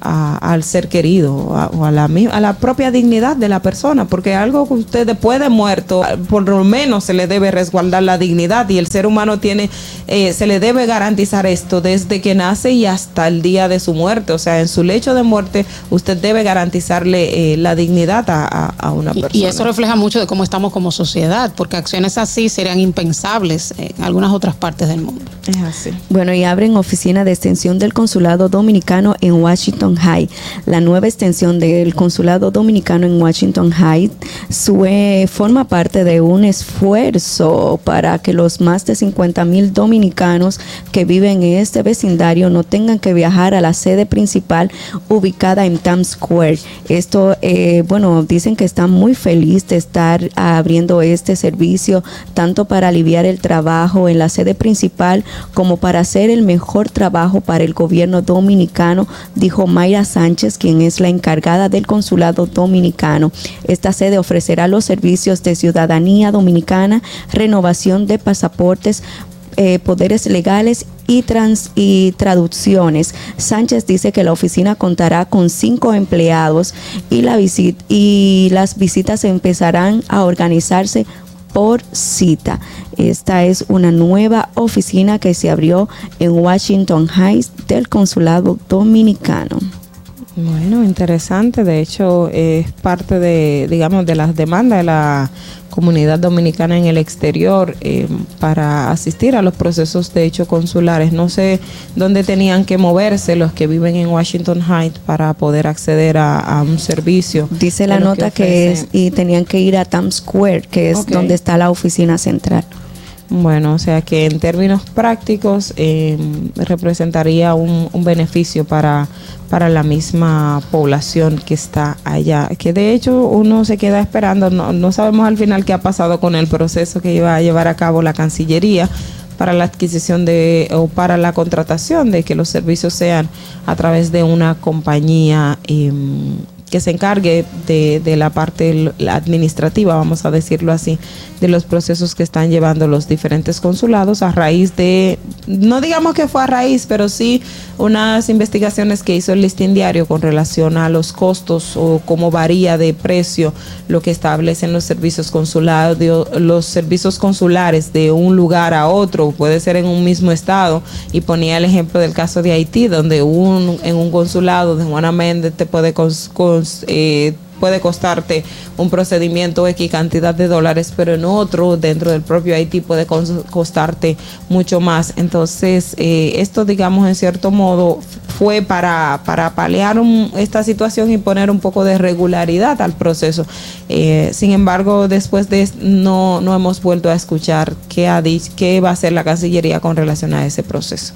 al ser querido o a la, a la propia dignidad de la persona, porque algo que usted después de muerto, por lo menos se le debe resguardar la dignidad y el ser humano tiene, eh, se le debe garantizar esto desde que nace y hasta el día de su muerte, o sea, en su lecho de muerte usted debe garantizarle eh, la dignidad a, una persona. Y, eso refleja mucho de cómo estamos como sociedad, porque acciones así serían impensables en algunas otras partes del mundo. Es así. Bueno, y abren oficina de extensión del consulado dominicano en Washington High. La nueva extensión del Consulado Dominicano en Washington High forma parte de un esfuerzo para que los más de 50 mil dominicanos que viven en este vecindario no tengan que viajar a la sede principal ubicada en Times Square. Esto, eh, bueno, dicen que están muy felices de estar abriendo este servicio, tanto para aliviar el trabajo en la sede principal como para hacer el mejor trabajo para el gobierno dominicano, dijo Mayra Sánchez, quien es la encargada del consulado dominicano. Esta sede ofrecerá los servicios de ciudadanía dominicana, renovación de pasaportes, eh, poderes legales y, trans, y traducciones. Sánchez dice que la oficina contará con cinco empleados y, la y las visitas empezarán a organizarse por cita. Esta es una nueva oficina que se abrió en Washington Heights del Consulado Dominicano. Bueno, interesante. De hecho, es parte de, digamos, de las demandas de la comunidad dominicana en el exterior eh, para asistir a los procesos de hecho consulares. No sé dónde tenían que moverse los que viven en Washington Heights para poder acceder a, un servicio. Dice la nota que, es y tenían que ir a Times Square, que es donde está la oficina central. Bueno, o sea que en términos prácticos eh, representaría un, beneficio para, para la misma población que está allá. Que de hecho uno se queda esperando, no, no sabemos al final qué ha pasado con el proceso que iba a llevar a cabo la Cancillería para la adquisición de o para la contratación de que los servicios sean a través de una compañía em, que se encargue de, de la parte administrativa, vamos a decirlo así, de los procesos que están llevando los diferentes consulados a raíz de, no digamos que fue a raíz, pero sí unas investigaciones que hizo el listín diario con relación a los costos o cómo varía de precio lo que establecen los servicios consulados, los servicios consulares de un lugar a otro, puede ser en un mismo estado, y ponía el ejemplo del caso de Haití, donde un, en un consulado de Juana Méndez te puede eh, puede costarte un procedimiento X cantidad de dólares, pero en otro, dentro del propio Haití, puede costarte mucho más. Entonces, eh, esto, digamos, en cierto modo, fue para, para paliar esta situación y poner un poco de regularidad al proceso. Eh, sin embargo, después de no, no hemos vuelto a escuchar qué, ha dicho, qué va a hacer la Cancillería con relación a ese proceso.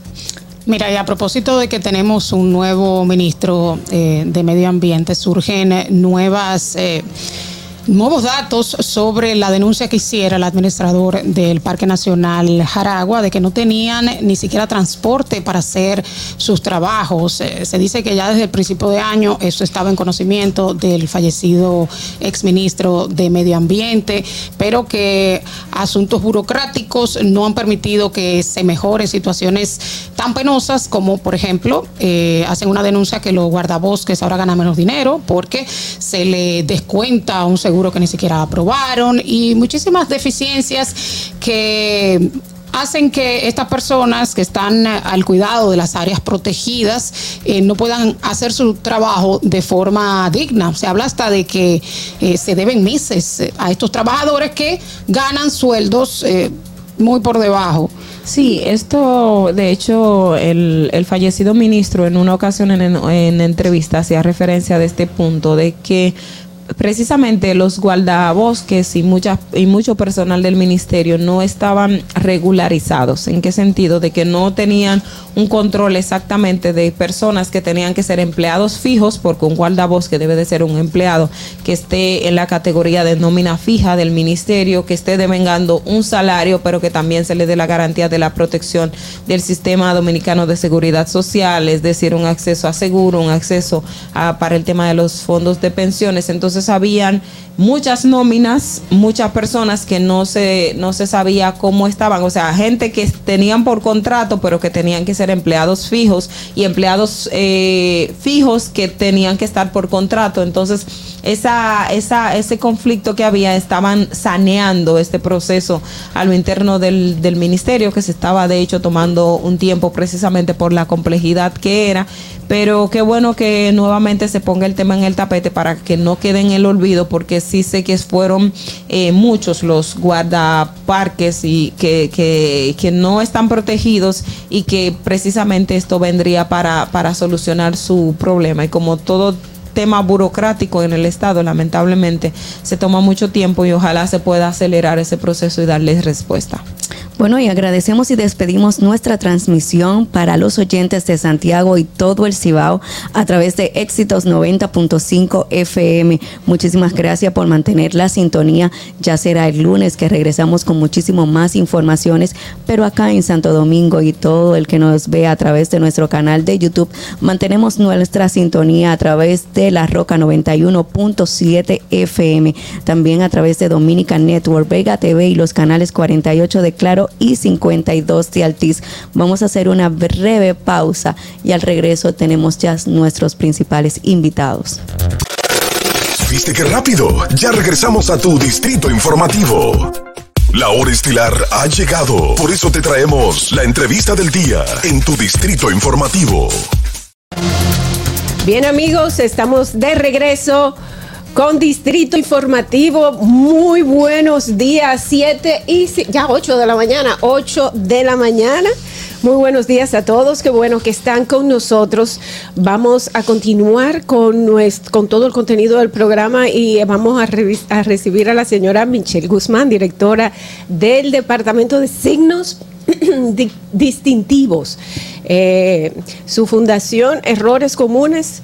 Mira, y a propósito de que tenemos un nuevo ministro eh, de Medio Ambiente, surgen nuevas... Eh, nuevos datos sobre la denuncia que hiciera el administrador del Parque Nacional Jaragua de que no tenían ni siquiera transporte para hacer sus trabajos. Eh, se dice que ya desde el principio de año eso estaba en conocimiento del fallecido exministro de Medio Ambiente, pero que asuntos burocráticos no han permitido que se mejoren situaciones tan penosas como, por ejemplo, eh, hacen una denuncia que los guardabosques ahora ganan menos dinero porque se le descuenta un seguro que ni siquiera aprobaron y muchísimas deficiencias que hacen que estas personas que están al cuidado de las áreas protegidas eh, no puedan hacer su trabajo de forma digna. Se habla hasta de que eh, se deben meses a estos trabajadores que ganan sueldos eh, muy por debajo. Sí, esto, de hecho, el, el fallecido ministro en una ocasión en, en entrevista hacía referencia de este punto de que precisamente los guardabosques y, mucha, y mucho personal del ministerio no estaban regularizados. ¿En qué sentido? De que no tenían un control exactamente de personas que tenían que ser empleados fijos, porque un guardabosque debe de ser un empleado que esté en la categoría de nómina fija del ministerio, que esté devengando un salario, pero que también se le dé la garantía de la protección del sistema dominicano de seguridad social, es decir, un acceso a seguro, un acceso a, para el tema de los fondos de pensiones. Entonces, habían muchas nóminas, muchas personas que no se, no se sabía cómo estaban, o sea, gente que tenían por contrato, pero que tenían que ser empleados fijos y empleados eh, fijos que tenían que estar por contrato. Entonces, esa, esa, ese conflicto que había, estaban saneando este proceso a lo interno del, del ministerio, que se estaba de hecho tomando un tiempo precisamente por la complejidad que era, pero qué bueno que nuevamente se ponga el tema en el tapete para que no quede en el olvido, porque sí sé que fueron eh, muchos los guardaparques y que, que, que, no están protegidos y que precisamente esto vendría para, para solucionar su problema. Y como todo tema burocrático en el Estado, lamentablemente, se toma mucho tiempo y ojalá se pueda acelerar ese proceso y darles respuesta. Bueno, y agradecemos y despedimos nuestra transmisión para los oyentes de Santiago y todo el Cibao a través de Éxitos 90.5 FM. Muchísimas gracias por mantener la sintonía. Ya será el lunes que regresamos con muchísimo más informaciones, pero acá en Santo Domingo y todo el que nos ve a través de nuestro canal de YouTube, mantenemos nuestra sintonía a través de la Roca 91.7 FM, también a través de Dominican Network, Vega TV y los canales 48 de Claro y 52 de Altiz. Vamos a hacer una breve pausa y al regreso tenemos ya nuestros principales invitados. ¿Viste qué rápido? Ya regresamos a tu distrito informativo. La hora estilar ha llegado, por eso te traemos la entrevista del día en tu distrito informativo. Bien amigos, estamos de regreso con Distrito Informativo. Muy buenos días, 7 y ya 8 de la mañana, 8 de la mañana. Muy buenos días a todos, qué bueno que están con nosotros. Vamos a continuar con, nuestro, con todo el contenido del programa y vamos a, recibir a la señora Michelle Guzmán, directora del Departamento de Signos *clears throat* Distintivos. Eh, su fundación, Errores Comunes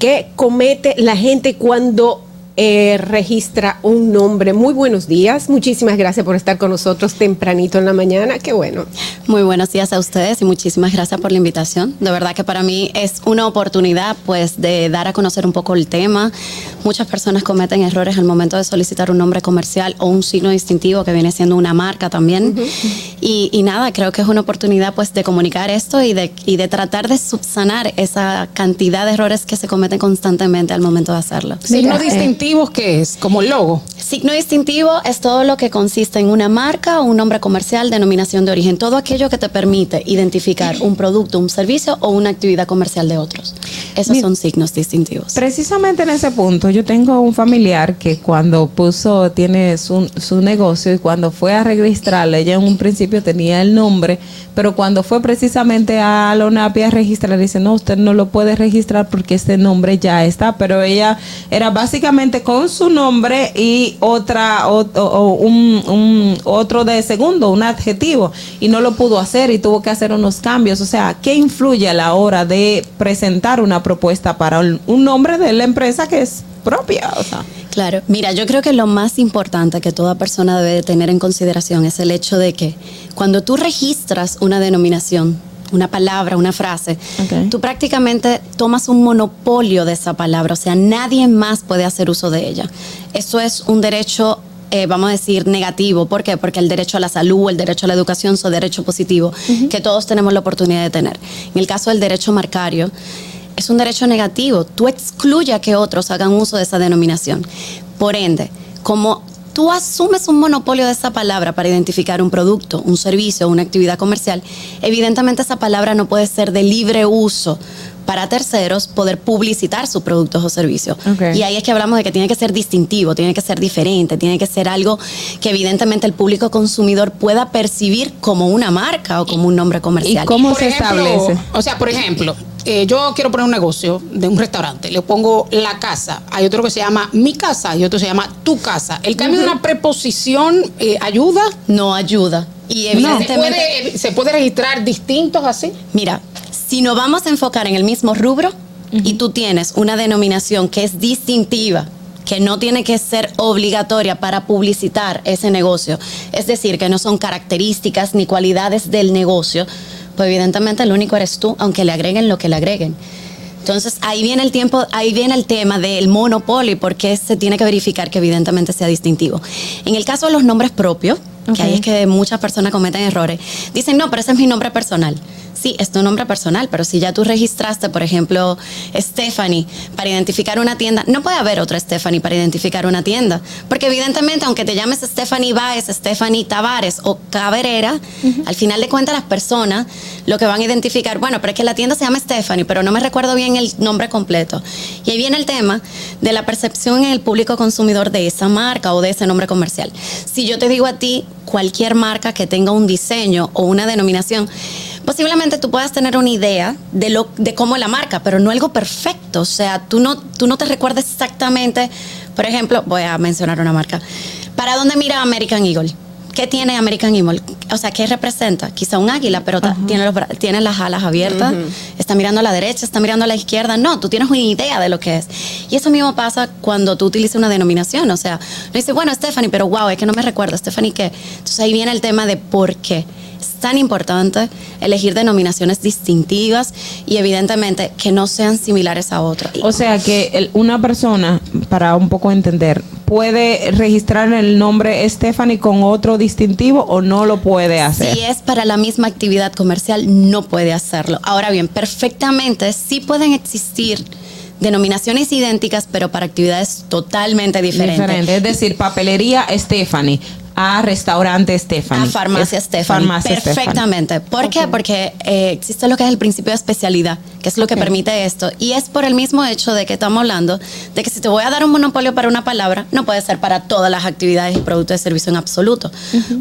que comete la gente cuando eh, registra un nombre. Muy buenos días, muchísimas gracias por estar con nosotros tempranito en la mañana, qué bueno. Muy buenos días a ustedes y muchísimas gracias por la invitación. De verdad que para mí es una oportunidad pues de dar a conocer un poco el tema. Muchas personas cometen errores al momento de solicitar un nombre comercial o un signo distintivo que viene siendo una marca también. y, y nada, creo que es una oportunidad pues de comunicar esto y de, y de tratar de subsanar esa cantidad de errores que se cometen constantemente al momento de hacerlo. Signos distintivos, ¿qué es? Como logo. Signo distintivo es todo lo que consiste en una marca, un nombre comercial, denominación de origen, todo aquello que te permite identificar un producto, un servicio o una actividad comercial de otros. Esos son signos distintivos. Precisamente en ese punto, yo tengo un familiar que cuando puso, tiene su, su negocio y cuando fue a registrarle, ella en un principio tenía el nombre, pero cuando fue precisamente a Lonapia a registrar, dice, no, usted no lo puede registrar porque este nombre ya está, pero ella era básicamente con su nombre y otra, o, un, un- otro de segundo, un adjetivo, y no lo pudo hacer y tuvo que hacer unos cambios. O sea, ¿qué influye a la hora de presentar una propuesta para un, un nombre de la empresa que es propia? O sea. Claro, mira, yo creo que lo más importante que toda persona debe de tener en consideración es el hecho de que cuando tú registras una denominación, una palabra, una frase, tú prácticamente tomas un monopolio de esa palabra, o sea, nadie más puede hacer uso de ella. Eso es un derecho eh, vamos a decir, negativo. ¿Por qué? Porque el derecho a la salud, el derecho a la educación son derechos positivos que todos tenemos la oportunidad de tener. En el caso del derecho marcario, es un derecho negativo. Tú excluyes a que otros hagan uso de esa denominación. Por ende, como tú asumes un monopolio de esa palabra para identificar un producto, un servicio, una actividad comercial, evidentemente esa palabra no puede ser de libre uso para terceros poder publicitar sus productos o servicios. Y ahí es que hablamos de que tiene que ser distintivo, tiene que ser diferente, tiene que ser algo que evidentemente el público consumidor pueda percibir como una marca o como un nombre comercial. Por ejemplo, O sea, por ejemplo, eh, yo quiero poner un negocio de un restaurante, le pongo la casa, hay otro que se llama mi casa y otro se llama tu casa. ¿El cambio de una preposición eh, ayuda? No ayuda. Y ¿Se evidentemente- puede, ¿Se puede registrar distintos así? Mira, si nos vamos a enfocar en el mismo rubro y tú tienes una denominación que es distintiva, que no tiene que ser obligatoria para publicitar ese negocio, es decir, que no son características ni cualidades del negocio, pues evidentemente el único eres tú, aunque le agreguen lo que le agreguen. Entonces ahí viene el tiempo, ahí viene el tema del monopolio, porque se tiene que verificar que evidentemente sea distintivo. En el caso de los nombres propios, que ahí es que muchas personas cometen errores, dicen, no, pero ese es mi nombre personal. Sí, es tu nombre personal, pero si ya tú registraste, por ejemplo, Stephanie para identificar una tienda, no puede haber otra Stephanie para identificar una tienda, porque evidentemente aunque te llames Stephanie Baez, Stephanie Tavares o Cabrera, al final de cuentas las personas lo que van a identificar, bueno, pero es que la tienda se llama Stephanie, pero no me recuerdo bien el nombre completo. Y ahí viene el tema de la percepción en el público consumidor de esa marca o de ese nombre comercial. Si yo te digo a ti cualquier marca que tenga un diseño o una denominación, posiblemente tú puedas tener una idea de lo de cómo es la marca, pero no algo perfecto, o sea, tú no tú no te recuerdas exactamente, por ejemplo, voy a mencionar una marca. ¿Para dónde mira American Eagle? ¿Qué tiene American Eagle? O sea, ¿qué representa? Quizá un águila, pero tiene, los tiene las alas abiertas, está mirando a la derecha, está mirando a la izquierda. No, tú tienes una idea de lo que es. Y eso mismo pasa cuando tú utilizas una denominación. O sea, no dices, bueno, Stephanie, pero wow, es que no me recuerdo, Stephanie, ¿qué? Entonces ahí viene el tema de por qué. Es tan importante elegir denominaciones distintivas y evidentemente que no sean similares a otras. O sea que el- una persona, para un poco entender, puede registrar el nombre Stephanie con otro distintivo o no lo puede hacer. Si es para la misma actividad comercial, no puede hacerlo. Ahora bien, perfectamente sí pueden existir denominaciones idénticas, pero para actividades totalmente diferentes. Diferente. Es decir, papelería Stephanie a restaurante Stephanie. A farmacia Es- Stephanie. Farmacia Stephanie. Perfectamente. ¿Por qué? Porque eh, existe lo que es el principio de especialidad, que es lo que permite esto. Y es por el mismo hecho de que estamos hablando de que si te voy a dar un monopolio para una palabra, no puede ser para todas las actividades y productos de servicio en absoluto.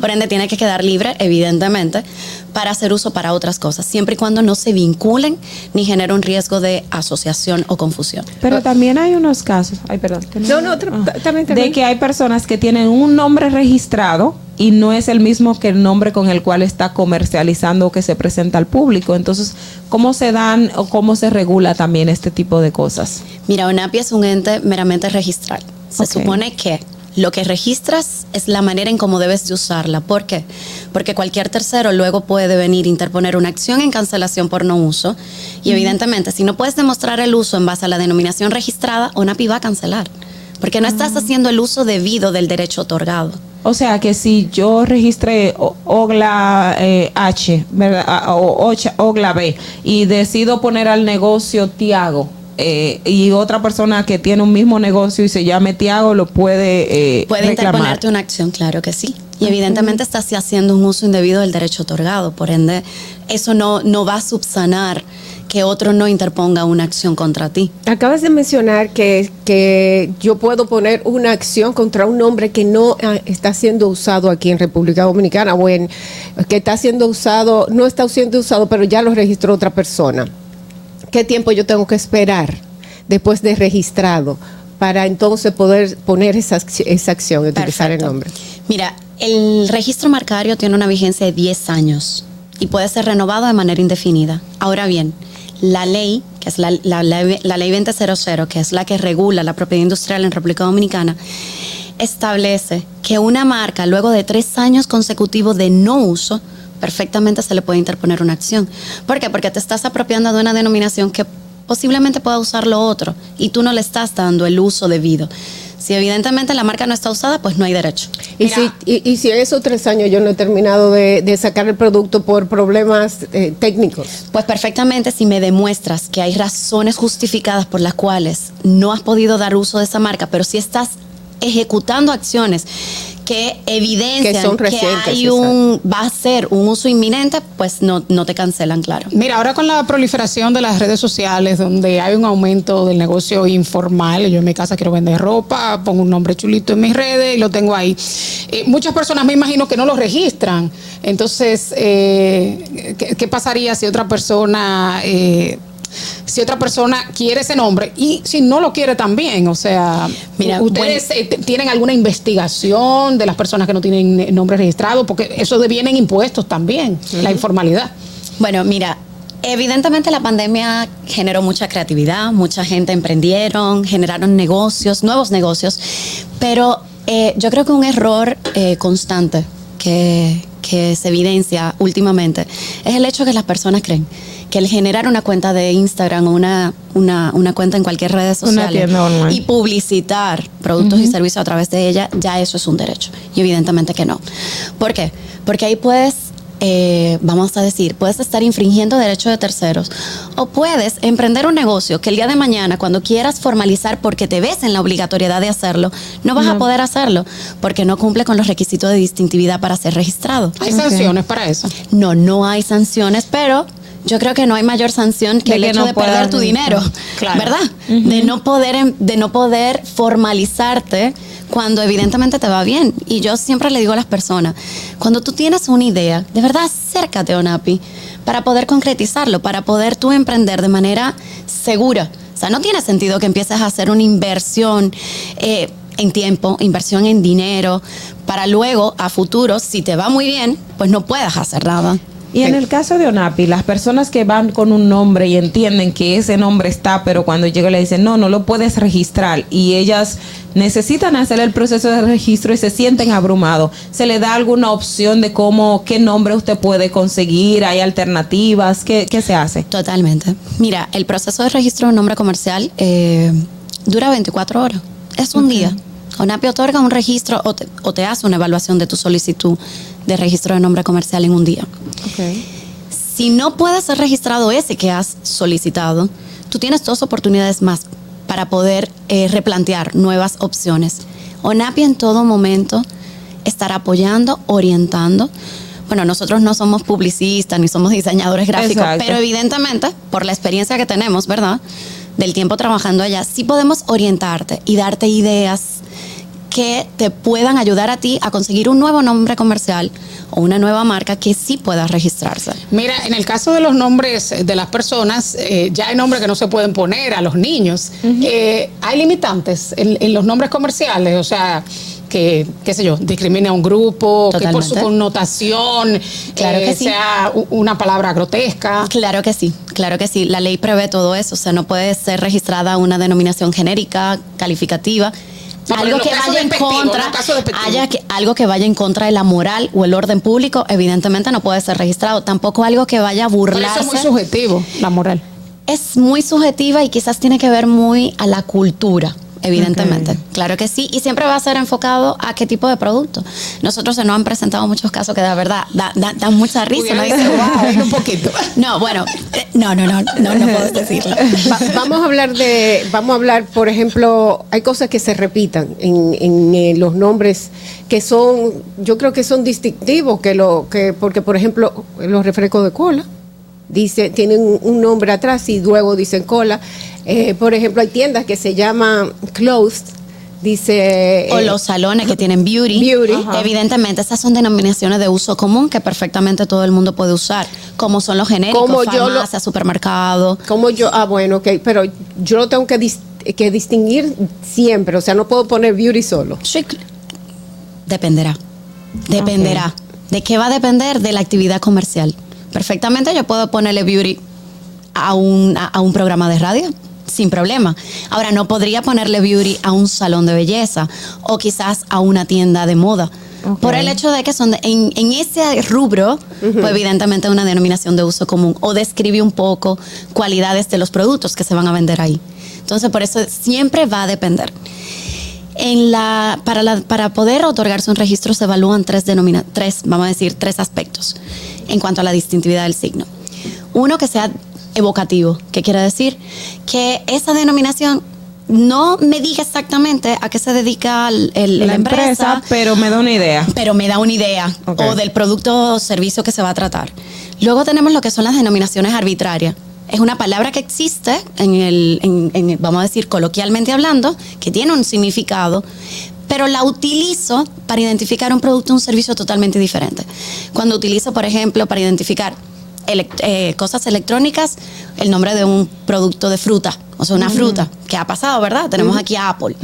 Por ende, tiene que quedar libre, evidentemente, para hacer uso para otras cosas, siempre y cuando no se vinculen ni genere un riesgo de asociación o confusión. Pero también hay unos casos, ay, perdón. No, no, Ah. también, de que hay personas que tienen un nombre registrado y no es el mismo que el nombre con el cual está comercializando o que se presenta al público. Entonces, ¿cómo se dan o cómo se regula también este tipo de cosas? Mira, ONAPI es un ente meramente registral. Se supone que lo que registras es la manera en cómo debes de usarla. ¿Por qué? Porque cualquier tercero luego puede venir a interponer una acción en cancelación por no uso. Y evidentemente, si no puedes demostrar el uso en base a la denominación registrada, ONAPI va a cancelar. Porque no estás Ah. haciendo el uso debido del derecho otorgado. O sea que si yo registré OGLA eh, H ¿verdad? O OGLA B y decido poner al negocio Tiago eh, y otra persona que tiene un mismo negocio y se llame Tiago lo puede, eh, Puede reclamar. interponerte una acción, claro que sí. Y evidentemente estás haciendo un uso indebido del derecho otorgado. Por ende, eso no, no va a subsanar que otro no interponga una acción contra ti. Acabas de mencionar que, que yo puedo poner una acción contra un nombre que no ah, está siendo usado aquí en República Dominicana o en que está siendo usado, no está siendo usado, pero ya lo registró otra persona. ¿Qué tiempo yo tengo que esperar después de registrado para entonces poder poner esa, esa acción, utilizar el nombre? Mira, el registro marcario tiene una vigencia de 10 años y puede ser renovado de manera indefinida. Ahora bien, la ley, que es la, la la ley 2000, que es la que regula la propiedad industrial en República Dominicana, establece que una marca, luego de tres años consecutivos de no uso, perfectamente se le puede interponer una acción. ¿Por qué? Porque te estás apropiando de una denominación que posiblemente pueda usar lo otro y tú no le estás dando el uso debido. Si evidentemente la marca no está usada, pues no hay derecho. Y si, y, y si en esos tres años yo no he terminado de, de sacar el producto por problemas eh, técnicos. Pues perfectamente si me demuestras que hay razones justificadas por las cuales no has podido dar uso de esa marca, pero si estás ejecutando acciones que evidencian Que son que, recientes, hay un va a ser un uso inminente, pues no, no te cancelan, claro. Mira, ahora con la proliferación de las redes sociales, donde hay un aumento del negocio informal, yo en mi casa quiero vender ropa, pongo un nombre chulito en mis redes y lo tengo ahí. Eh, muchas personas me imagino que no lo registran. Entonces, eh, ¿qué, qué pasaría si otra persona... eh, si otra persona quiere ese nombre y si no lo quiere también, o sea, Mira, ustedes eh, tienen alguna investigación de las personas que no tienen eh, nombre registrado, porque eso deviene en impuestos también, la informalidad. Bueno, mira, evidentemente la pandemia generó mucha creatividad, mucha gente emprendieron, generaron negocios, nuevos negocios, pero eh, yo creo que un error eh, constante que, que se evidencia últimamente es el hecho que las personas creen que el generar una cuenta de Instagram o una, una, una cuenta en cualquier red social y publicitar productos y servicios a través de ella, ya eso es un derecho. Y evidentemente que no. ¿Por qué? Porque ahí puedes, eh, vamos a decir, puedes estar infringiendo derechos de terceros o puedes emprender un negocio que el día de mañana, cuando quieras formalizar porque te ves en la obligatoriedad de hacerlo, no vas a poder hacerlo porque no cumple con los requisitos de distintividad para ser registrado. ¿Hay sanciones para eso? No, no hay sanciones, pero yo creo que no hay mayor sanción que De el que hecho no de perder tu dinero, Claro. ¿verdad? De no poder em- de no poder formalizarte cuando evidentemente te va bien. Y yo siempre le digo a las personas, cuando tú tienes una idea, de verdad acércate a ONAPI para poder concretizarlo, para poder tú emprender de manera segura. O sea, no tiene sentido que empieces a hacer una inversión eh, en tiempo, inversión en dinero, para luego, a futuro, si te va muy bien, pues no puedas hacer nada. Y en el caso de ONAPI, las personas que van con un nombre y entienden que ese nombre está, pero cuando llega le dicen, no, no lo puedes registrar, y ellas necesitan hacer el proceso de registro y se sienten abrumados, ¿se le da alguna opción de cómo, qué nombre usted puede conseguir? ¿Hay alternativas? ¿Qué, qué se hace? Totalmente. Mira, el proceso de registro de un nombre comercial eh, dura 24 horas. Es un día. ONAPI otorga un registro o te, o te hace una evaluación de tu solicitud de registro de nombre comercial en un día. Si no puede ser registrado ese que has solicitado, tú tienes dos oportunidades más para poder eh, replantear nuevas opciones. ONAPI en todo momento estará apoyando, orientando. Bueno, nosotros no somos publicistas ni somos diseñadores gráficos, Exacto. pero evidentemente, por la experiencia que tenemos, ¿verdad? Del tiempo trabajando allá, sí podemos orientarte y darte ideas que te puedan ayudar a ti a conseguir un nuevo nombre comercial o una nueva marca que sí pueda registrarse. Mira, en el caso de los nombres de las personas, eh, ya hay nombres que no se pueden poner a los niños. Eh, hay limitantes en, en los nombres comerciales, o sea, que, qué sé yo, discrimine a un grupo, que por su connotación Claro eh, que sí. sea una palabra grotesca. Claro que sí, claro que sí. La ley prevé todo eso. O sea, no puede ser registrada una denominación genérica, calificativa. Algo que vaya en contra, haya que, algo que vaya en contra de la moral o el orden público, evidentemente no puede ser registrado. Tampoco algo que vaya a Pero burlarse. eso es muy subjetivo, la moral. es muy subjetiva y quizás tiene que ver muy a la cultura. Evidentemente, claro que sí, y siempre va a ser enfocado a qué tipo de producto. Nosotros se nos han presentado muchos casos que de verdad da- da- dan mucha risa. ¿no? Dice, un *laughs* poquito. No, bueno, eh, no, no, no, no, no puedo decirlo. Va- vamos a hablar de, vamos a hablar, por ejemplo, hay cosas que se repitan en, en, eh, los nombres que son, yo creo que son distintivos, que lo, que, porque por ejemplo, los refrescos de cola, dice, tienen un, nombre atrás y luego dicen cola. Eh, por ejemplo, hay tiendas que se llaman closed, dice. O eh, los salones que tienen beauty. Beauty. Ajá. Evidentemente, esas son denominaciones de uso común que perfectamente todo el mundo puede usar, como son los genéricos, Como yo lo- farmacia, supermercado. Como yo, ah, bueno, ok, pero yo lo tengo que, dis- que distinguir siempre, o sea, no puedo poner beauty solo. Sí, dependerá. Dependerá. ¿De qué va a depender? De la actividad comercial. Perfectamente yo puedo ponerle beauty a un, a, a un programa de radio sin problema. Ahora, no podría ponerle beauty a un salón de belleza o quizás a una tienda de moda. Por el hecho de que son de- en, en ese rubro, pues evidentemente es una denominación de uso común o describe un poco cualidades de los productos que se van a vender ahí. Entonces, por eso siempre va a depender. En la, para, la- para poder otorgarse un registro se evalúan tres, denomina, tres, vamos a decir, tres aspectos en cuanto a la distintividad del signo. Uno que sea evocativo, que quiere decir que esa denominación no me diga exactamente a qué se dedica el- el- La, la, empresa, empresa, pero me da una idea. pero me da una idea o del producto o servicio que se va a tratar. Luego tenemos lo que son las denominaciones arbitrarias. Es una palabra que existe en el, en- en- vamos a decir coloquialmente hablando, que tiene un significado, pero la utilizo para identificar un producto o un servicio totalmente diferente. Cuando utilizo, por ejemplo, para identificar eh, cosas electrónicas, el nombre de un producto de fruta, o sea, una fruta, que ha pasado, ¿verdad? Tenemos aquí a Apple,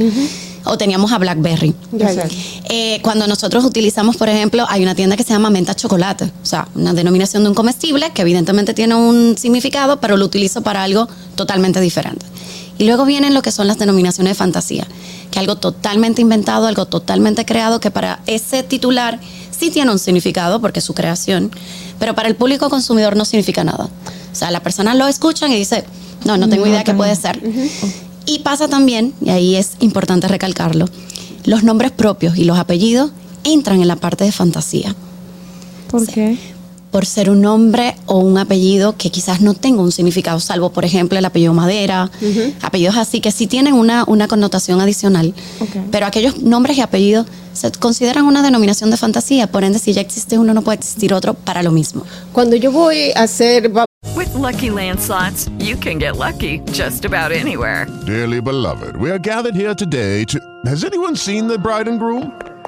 o teníamos a BlackBerry. Eh, cuando nosotros utilizamos, por ejemplo, hay una tienda que se llama menta chocolate, o sea, una denominación de un comestible que evidentemente tiene un significado, pero lo utilizo para algo totalmente diferente. Y luego vienen lo que son las denominaciones de fantasía, que algo totalmente inventado, algo totalmente creado, que para ese titular sí tiene un significado porque es su creación, pero para el público consumidor no significa nada. O sea, las personas lo escuchan y dicen, no, no tengo No idea qué puede ser. Y pasa también, y ahí es importante recalcarlo, los nombres propios y los apellidos entran en la parte de fantasía. ¿Por qué? Por ser un nombre o un apellido que quizás no tenga un significado, salvo, por ejemplo, el apellido Madera, apellidos así que sí tienen una, una connotación adicional. Pero aquellos nombres y apellidos se consideran una denominación de fantasía, por ende, si ya existe uno, no puede existir otro para lo mismo. Cuando yo voy a hacer, With Lucky Land slots, you can get lucky just about anywhere. Dearly beloved, we are gathered here today to. Has anyone seen the bride and groom?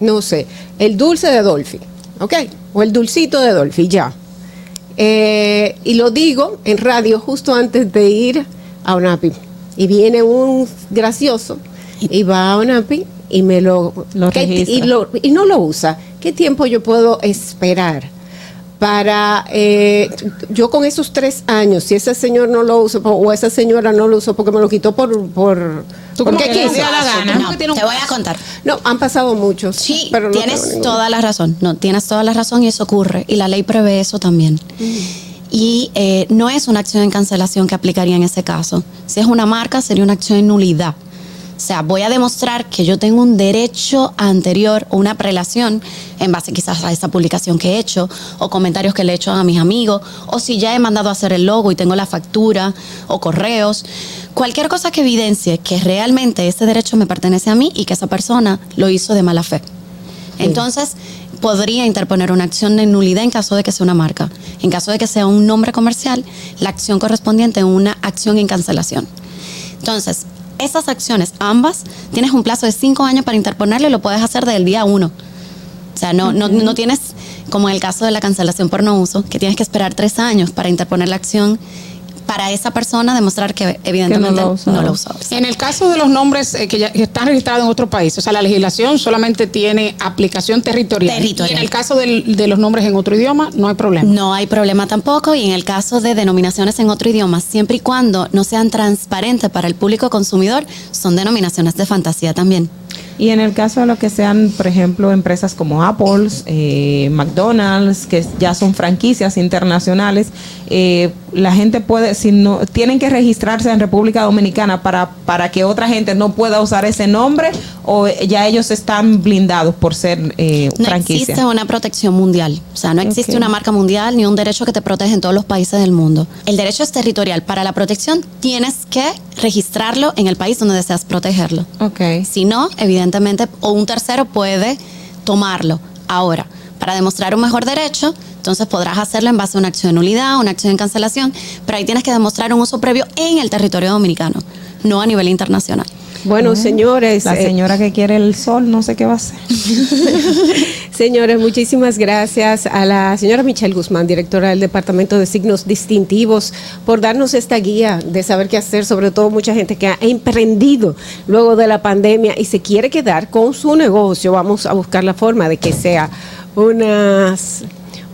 no sé, el dulce de Dolphy, ¿ok? O el dulcito de Dolphy, ya. Eh, y lo digo en radio justo antes de ir a ONAPI. Y viene un gracioso y va a ONAPI y me lo, Lo ¿qué- registra. y, lo- y no lo usa. ¿Qué tiempo yo puedo esperar? Para eh, yo con esos tres años, si ese señor no lo usa o esa señora no lo usó porque me lo quitó por por Tú porque que le quiso. la gana. No, te voy a contar. No, han pasado muchos. Sí, pero no tengo tienes toda la razón. No, tienes toda la razón y eso ocurre. Y la ley prevé eso también. Y eh, no es una acción en cancelación que aplicaría en ese caso. Si es una marca, sería una acción en nulidad. O sea, voy a demostrar que yo tengo un derecho anterior o una prelación en base quizás a esa publicación que he hecho o comentarios que le he hecho a mis amigos o si ya he mandado a hacer el logo y tengo la factura o correos. Cualquier cosa que evidencie que realmente ese derecho me pertenece a mí y que esa persona lo hizo de mala fe. Entonces, podría interponer una acción de nulidad en caso de que sea una marca. En caso de que sea un nombre comercial, la acción correspondiente es una acción en cancelación. Entonces, esas acciones, ambas, tienes un plazo de cinco años para interponerlo y lo puedes hacer desde el día uno. O sea, no, no, no tienes, como en el caso de la cancelación por no uso, que tienes que esperar tres años para interponer la acción para esa persona demostrar que evidentemente no lo usó. En el caso de los nombres eh, que, ya, que están registrados en otro país, o sea, la legislación solamente tiene aplicación territorial. Territorial. Y en el caso del- de los nombres en otro idioma, no hay problema. No hay problema tampoco y en el caso de denominaciones en otro idioma, siempre y cuando no sean transparentes para el público consumidor, son denominaciones de fantasía también. Y en el caso de lo que sean, por ejemplo, empresas como Apple, eh, McDonald's, que ya son franquicias internacionales, eh, la gente puede, si no, tienen que registrarse en República Dominicana para, para que otra gente no pueda usar ese nombre o ya ellos están blindados por ser eh, No franquicia. existe una protección mundial. O sea, no existe una marca mundial ni un derecho que te protege en todos los países del mundo. El derecho es territorial. Para la protección tienes que registrarlo en el país donde deseas protegerlo. Okay. Si no, evidentemente, o un tercero puede tomarlo. Ahora, para demostrar un mejor derecho, entonces podrás hacerlo en base a una acción de nulidad, una acción de cancelación, pero ahí tienes que demostrar un uso previo en el territorio dominicano, no a nivel internacional. Bueno, señores. La eh, señora que quiere el sol, no sé qué va a hacer. *laughs* Señores, muchísimas gracias a la señora Michelle Guzmán, directora del Departamento de Signos Distintivos, por darnos esta guía de saber qué hacer, sobre todo mucha gente que ha emprendido luego de la pandemia y se quiere quedar con su negocio. Vamos a buscar la forma de que sea unas...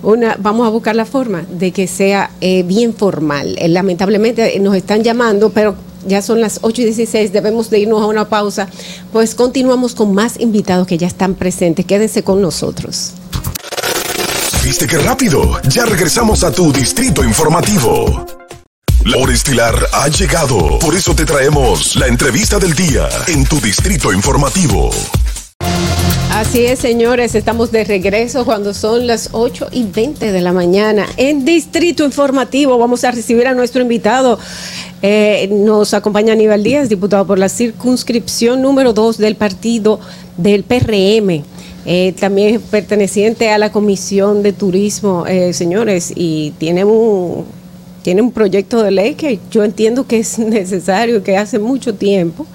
Una, vamos a buscar la forma de que sea eh, bien formal. Eh, lamentablemente eh, nos están llamando, pero ya son las 8 y 16, debemos de irnos a una pausa. Pues continuamos con más invitados que ya están presentes. Quédense con nosotros. ¿Viste qué rápido? Ya regresamos a tu distrito informativo. La hora estilar ha llegado. Por eso te traemos la entrevista del día en tu distrito informativo. Así es, señores, estamos de regreso cuando son las 8 y 20 de la mañana. En Distrito Informativo vamos a recibir a nuestro invitado. Eh, nos acompaña Aníbal Díaz, diputado por la circunscripción número 2 del partido del PRM. Eh, también perteneciente a la Comisión de Turismo, eh, señores, y tiene un, tiene un proyecto de ley que yo entiendo que es necesario, que hace mucho tiempo,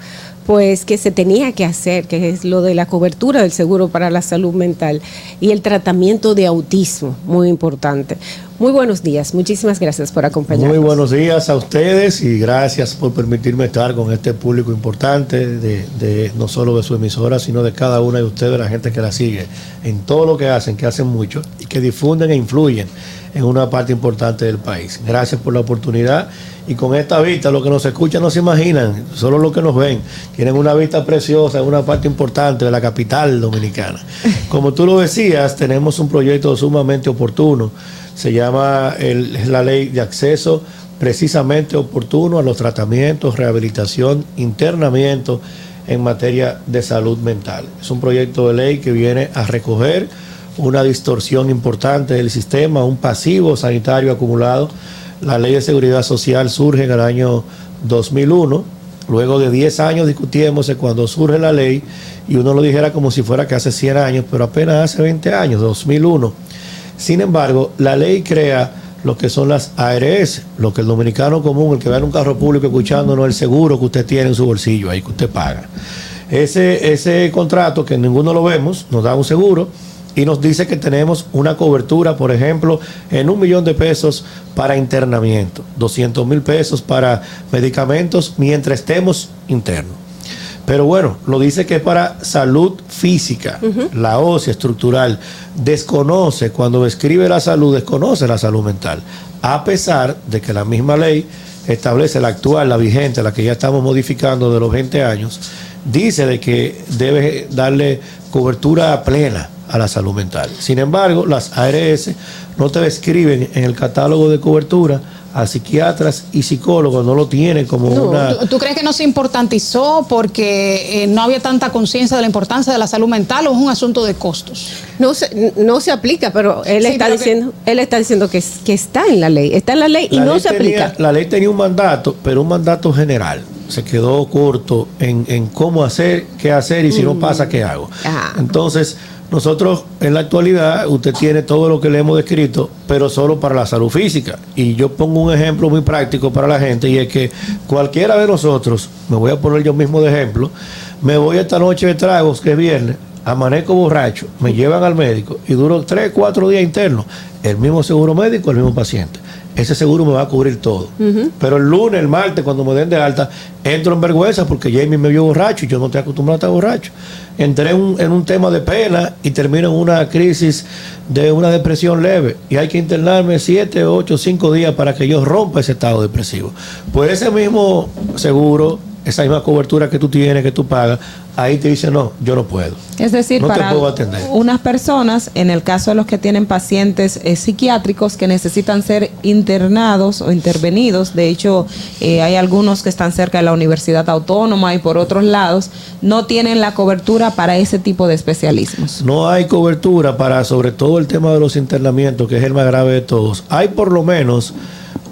pues que se tenía que hacer, que es lo de la cobertura del seguro para la salud mental y el tratamiento de autismo, muy importante. Muy buenos días, muchísimas gracias por acompañarnos. Muy buenos días a ustedes y gracias por permitirme estar con este público importante de, no solo de su emisora, sino de cada una de ustedes, la gente que la sigue, en todo lo que hacen, que hacen mucho y que difunden e influyen en una parte importante del país. Gracias por la oportunidad y con esta vista, lo que nos escuchan no se imaginan, solo lo que nos ven, tienen una vista preciosa en una parte importante de la capital dominicana. Como tú lo decías, tenemos un proyecto sumamente oportuno se llama el- la ley de acceso precisamente oportuno a los tratamientos, rehabilitación, internamiento en materia de salud mental. Es un proyecto de ley que viene a recoger una distorsión importante del sistema, un pasivo sanitario acumulado. La ley de seguridad social surge en el año 2001, luego de 10 años discutiéndose cuando surge la ley y uno lo dijera como si fuera que hace 100 años, pero apenas hace 20 años, 2001. Sin embargo, la ley crea lo que son las ARS, lo que el dominicano común, el que va en un carro público escuchando, no el seguro que usted tiene en su bolsillo, ahí que usted paga. Ese, ese contrato que ninguno lo vemos, nos da un seguro y nos dice que tenemos una cobertura, por ejemplo, en un millón de pesos para internamiento, 200 mil pesos para medicamentos mientras estemos internos. Pero bueno, lo dice que es para salud física, la ósea estructural. Desconoce, cuando describe la salud, desconoce la salud mental. A pesar de que la misma ley establece la actual, la vigente, la que ya estamos modificando de los 20 años, dice de que debe darle cobertura plena a la salud mental. Sin embargo, las ARS no te describen en el catálogo de cobertura a psiquiatras y psicólogos, no lo tienen como No, una... ¿tú, tú crees que no se importantizó porque eh, no había tanta conciencia de la importancia de la salud mental o es un asunto de costos? No se, no se aplica, pero él Sí, está pero que- diciendo, él está diciendo que, que está en la ley, está en la ley y La no ley se tenía- aplica. La ley tenía un mandato, pero un mandato general. Se quedó corto en, en cómo hacer, qué hacer y si no pasa, qué hago. Ah. Entonces, nosotros en la actualidad, usted tiene todo lo que le hemos descrito, pero solo para la salud física. Y yo pongo un ejemplo muy práctico para la gente y es que cualquiera de nosotros, me voy a poner yo mismo de ejemplo, me voy esta noche de tragos, que es viernes, amanezco borracho, me llevan al médico y duro tres, cuatro días internos, el mismo seguro médico, el mismo paciente. Ese seguro me va a cubrir todo. Pero el lunes, el martes, cuando me den de alta, entro en vergüenza porque Jamie me vio borracho y yo no estoy acostumbrado a estar borracho. Entré en un, en un tema de pena y termino en una crisis de una depresión leve. Y hay que internarme siete, ocho, cinco días para que yo rompa ese estado depresivo. Pues ese mismo seguro, esa misma cobertura que tú tienes, que tú pagas, ahí te dice, no, yo no puedo. Es decir, No para puedo unas personas, en el caso de los que tienen pacientes eh, psiquiátricos que necesitan ser internados o intervenidos, de hecho eh, hay algunos que están cerca de la Universidad Autónoma y por otros lados, no tienen la cobertura para ese tipo de especialismos. No hay cobertura para, sobre todo el tema de los internamientos, que es el más grave de todos. Hay por lo menos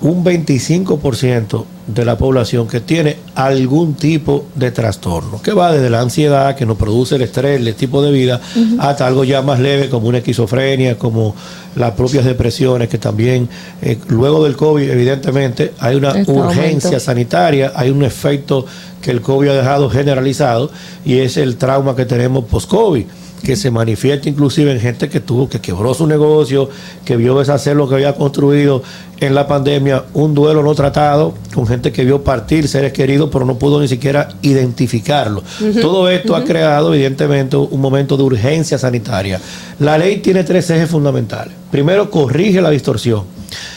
un 25% de la población que tiene algún tipo de trastorno, que va desde la ansiedad, que nos produce el estrés, el tipo de vida, hasta algo ya más leve como una esquizofrenia, como las propias depresiones, que también eh, luego del COVID, evidentemente, hay una Está urgencia aumento. sanitaria, hay un efecto que el COVID ha dejado generalizado y es el trauma que tenemos post-COVID que se manifiesta inclusive en gente que tuvo, que quebró su negocio, que vio deshacer lo que había construido en la pandemia, un duelo no tratado, con gente que vio partir seres queridos, pero no pudo ni siquiera identificarlo. Todo esto ha creado, evidentemente, un momento de urgencia sanitaria. La ley tiene tres ejes fundamentales. Primero, corrige la distorsión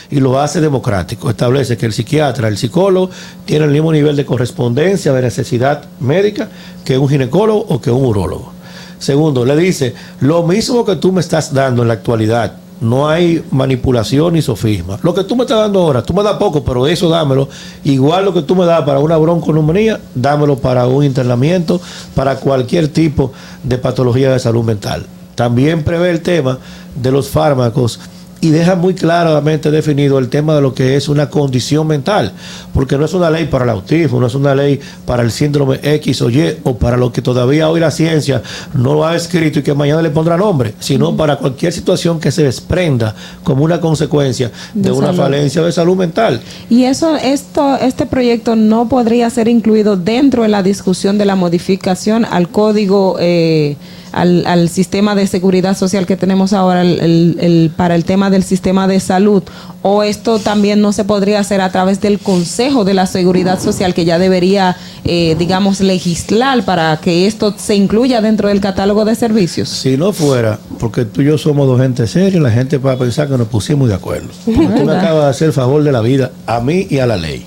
y lo hace democrático. Establece que el psiquiatra, el psicólogo, tiene el mismo nivel de correspondencia, de necesidad médica que un ginecólogo o que un urólogo. Segundo, le dice, lo mismo que tú me estás dando en la actualidad, no hay manipulación ni sofisma. Lo que tú me estás dando ahora, tú me das poco, pero eso dámelo. Igual lo que tú me das para una bronconeumonía, dámelo para un internamiento, para cualquier tipo de patología de salud mental. También prevé el tema de los fármacos y deja muy claramente definido el tema de lo que es una condición mental, porque no es una ley para el autismo, no es una ley para el síndrome X o Y o para lo que todavía hoy la ciencia no lo ha escrito y que mañana le pondrá nombre, sino para cualquier situación que se desprenda como una consecuencia de, De una salud. falencia de salud mental. Y eso, esto, este proyecto no podría ser incluido dentro de la discusión de la modificación al código, eh, al, al sistema de seguridad social que tenemos ahora el- el- el- para el tema del sistema de salud. O esto también no se podría hacer a través del Consejo de la Seguridad Social que ya debería, eh, digamos, legislar para que esto se incluya dentro del catálogo de servicios. Si no fuera, porque tú y yo somos dos gente seria, la gente va a pensar que nos pusimos de acuerdo. *laughs* Porque tú me acabas de hacer el favor de la vida a mí y a la ley.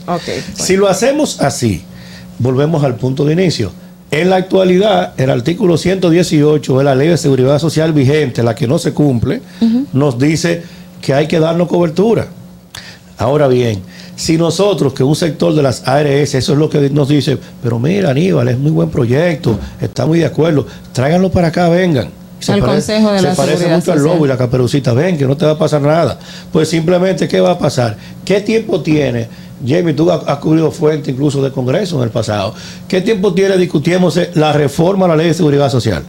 Si lo hacemos así, volvemos al punto de inicio. En la actualidad, el artículo 118 de la ley de seguridad social vigente, la que no se cumple, nos dice que hay que darnos cobertura. Ahora bien, si nosotros, que un sector de las ARS, eso es lo que nos dice, pero mira, Aníbal, es muy buen proyecto, está muy de acuerdo, tráiganlo para acá, vengan. Se Al pare- Consejo de se la parece Seguridad mucho al lobo y la caperucita, ven, que no te va a pasar nada. Pues simplemente, ¿qué va a pasar? ¿Qué tiempo tiene? Jamie, tú has, cubrido fuente incluso de Congreso en el pasado. ¿Qué tiempo tiene discutiéndose la reforma a la ley de seguridad social?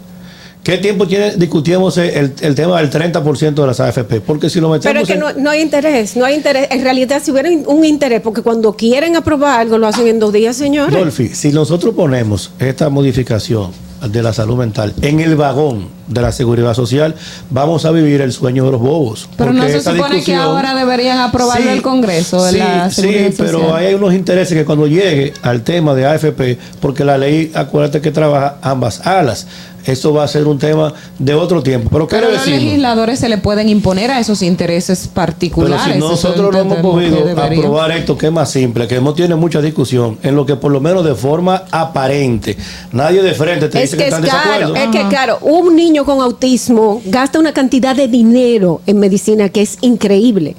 ¿Qué tiempo tiene discutiéndose el, el tema del 30% de las AFP? Porque si lo metemos Pero es que en- no, no hay interés, no hay interés. En realidad, si hubiera un interés, porque cuando quieren aprobar algo, lo hacen en dos días, señores. Dolphy, si nosotros ponemos esta modificación de la salud mental en el vagón de la seguridad social, vamos a vivir el sueño de los bobos. Pero no se supone que ahora deberían aprobarlo Sí, el Congreso de sí, la sí, pero Social. hay unos intereses que cuando llegue al tema de AFP, porque la ley, acuérdate que trabaja ambas alas, eso va a ser un tema de otro tiempo. Pero Pero quiero los legisladores se le pueden imponer a esos intereses pero particulares. si Eso nosotros no hemos podido aprobar esto, que es más simple, que no tiene mucha discusión, en lo que por lo menos de forma aparente, nadie de frente te Es dice que que es está en caro, desacuerdo. es que claro, un niño con autismo gasta una cantidad de dinero en medicina que es increíble.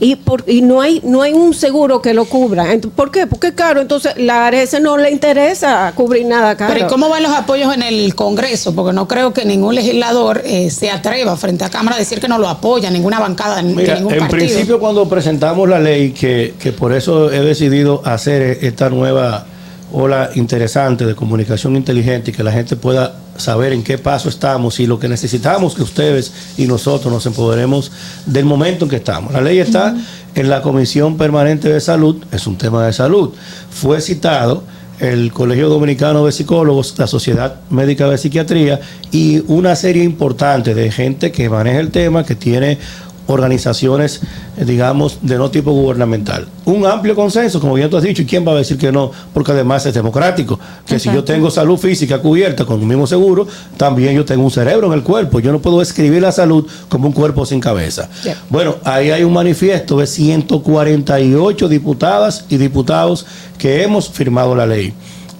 Y, por, y no hay no hay un seguro que lo cubra. ¿Por qué? Porque es caro. Entonces, la ARS no le interesa cubrir nada caro. Pero ¿y cómo van los apoyos en el Congreso? Porque no creo que ningún legislador eh, se atreva frente a Cámara a decir que no lo apoya, ninguna bancada, ni Mira, ningún en partido. principio cuando presentamos la ley, que, que por eso he decidido hacer esta nueva ola interesante de comunicación inteligente y que la gente pueda saber en qué paso estamos y lo que necesitamos que ustedes y nosotros nos empoderemos del momento en que estamos. La ley está en la Comisión Permanente de Salud, es un tema de salud. Fue citado el Colegio Dominicano de Psicólogos, la Sociedad Médica de Psiquiatría y una serie importante de gente que maneja el tema, que tiene organizaciones, eh, digamos, de no tipo gubernamental. Un amplio consenso, como bien tú has dicho, ¿y quién va a decir que no? Porque además es democrático. Que si yo tengo salud física cubierta con el mismo seguro, también yo tengo un cerebro en el cuerpo. Yo no puedo escribir la salud como un cuerpo sin cabeza. Bueno, ahí hay un manifiesto de 148 diputadas y diputados que hemos firmado la ley.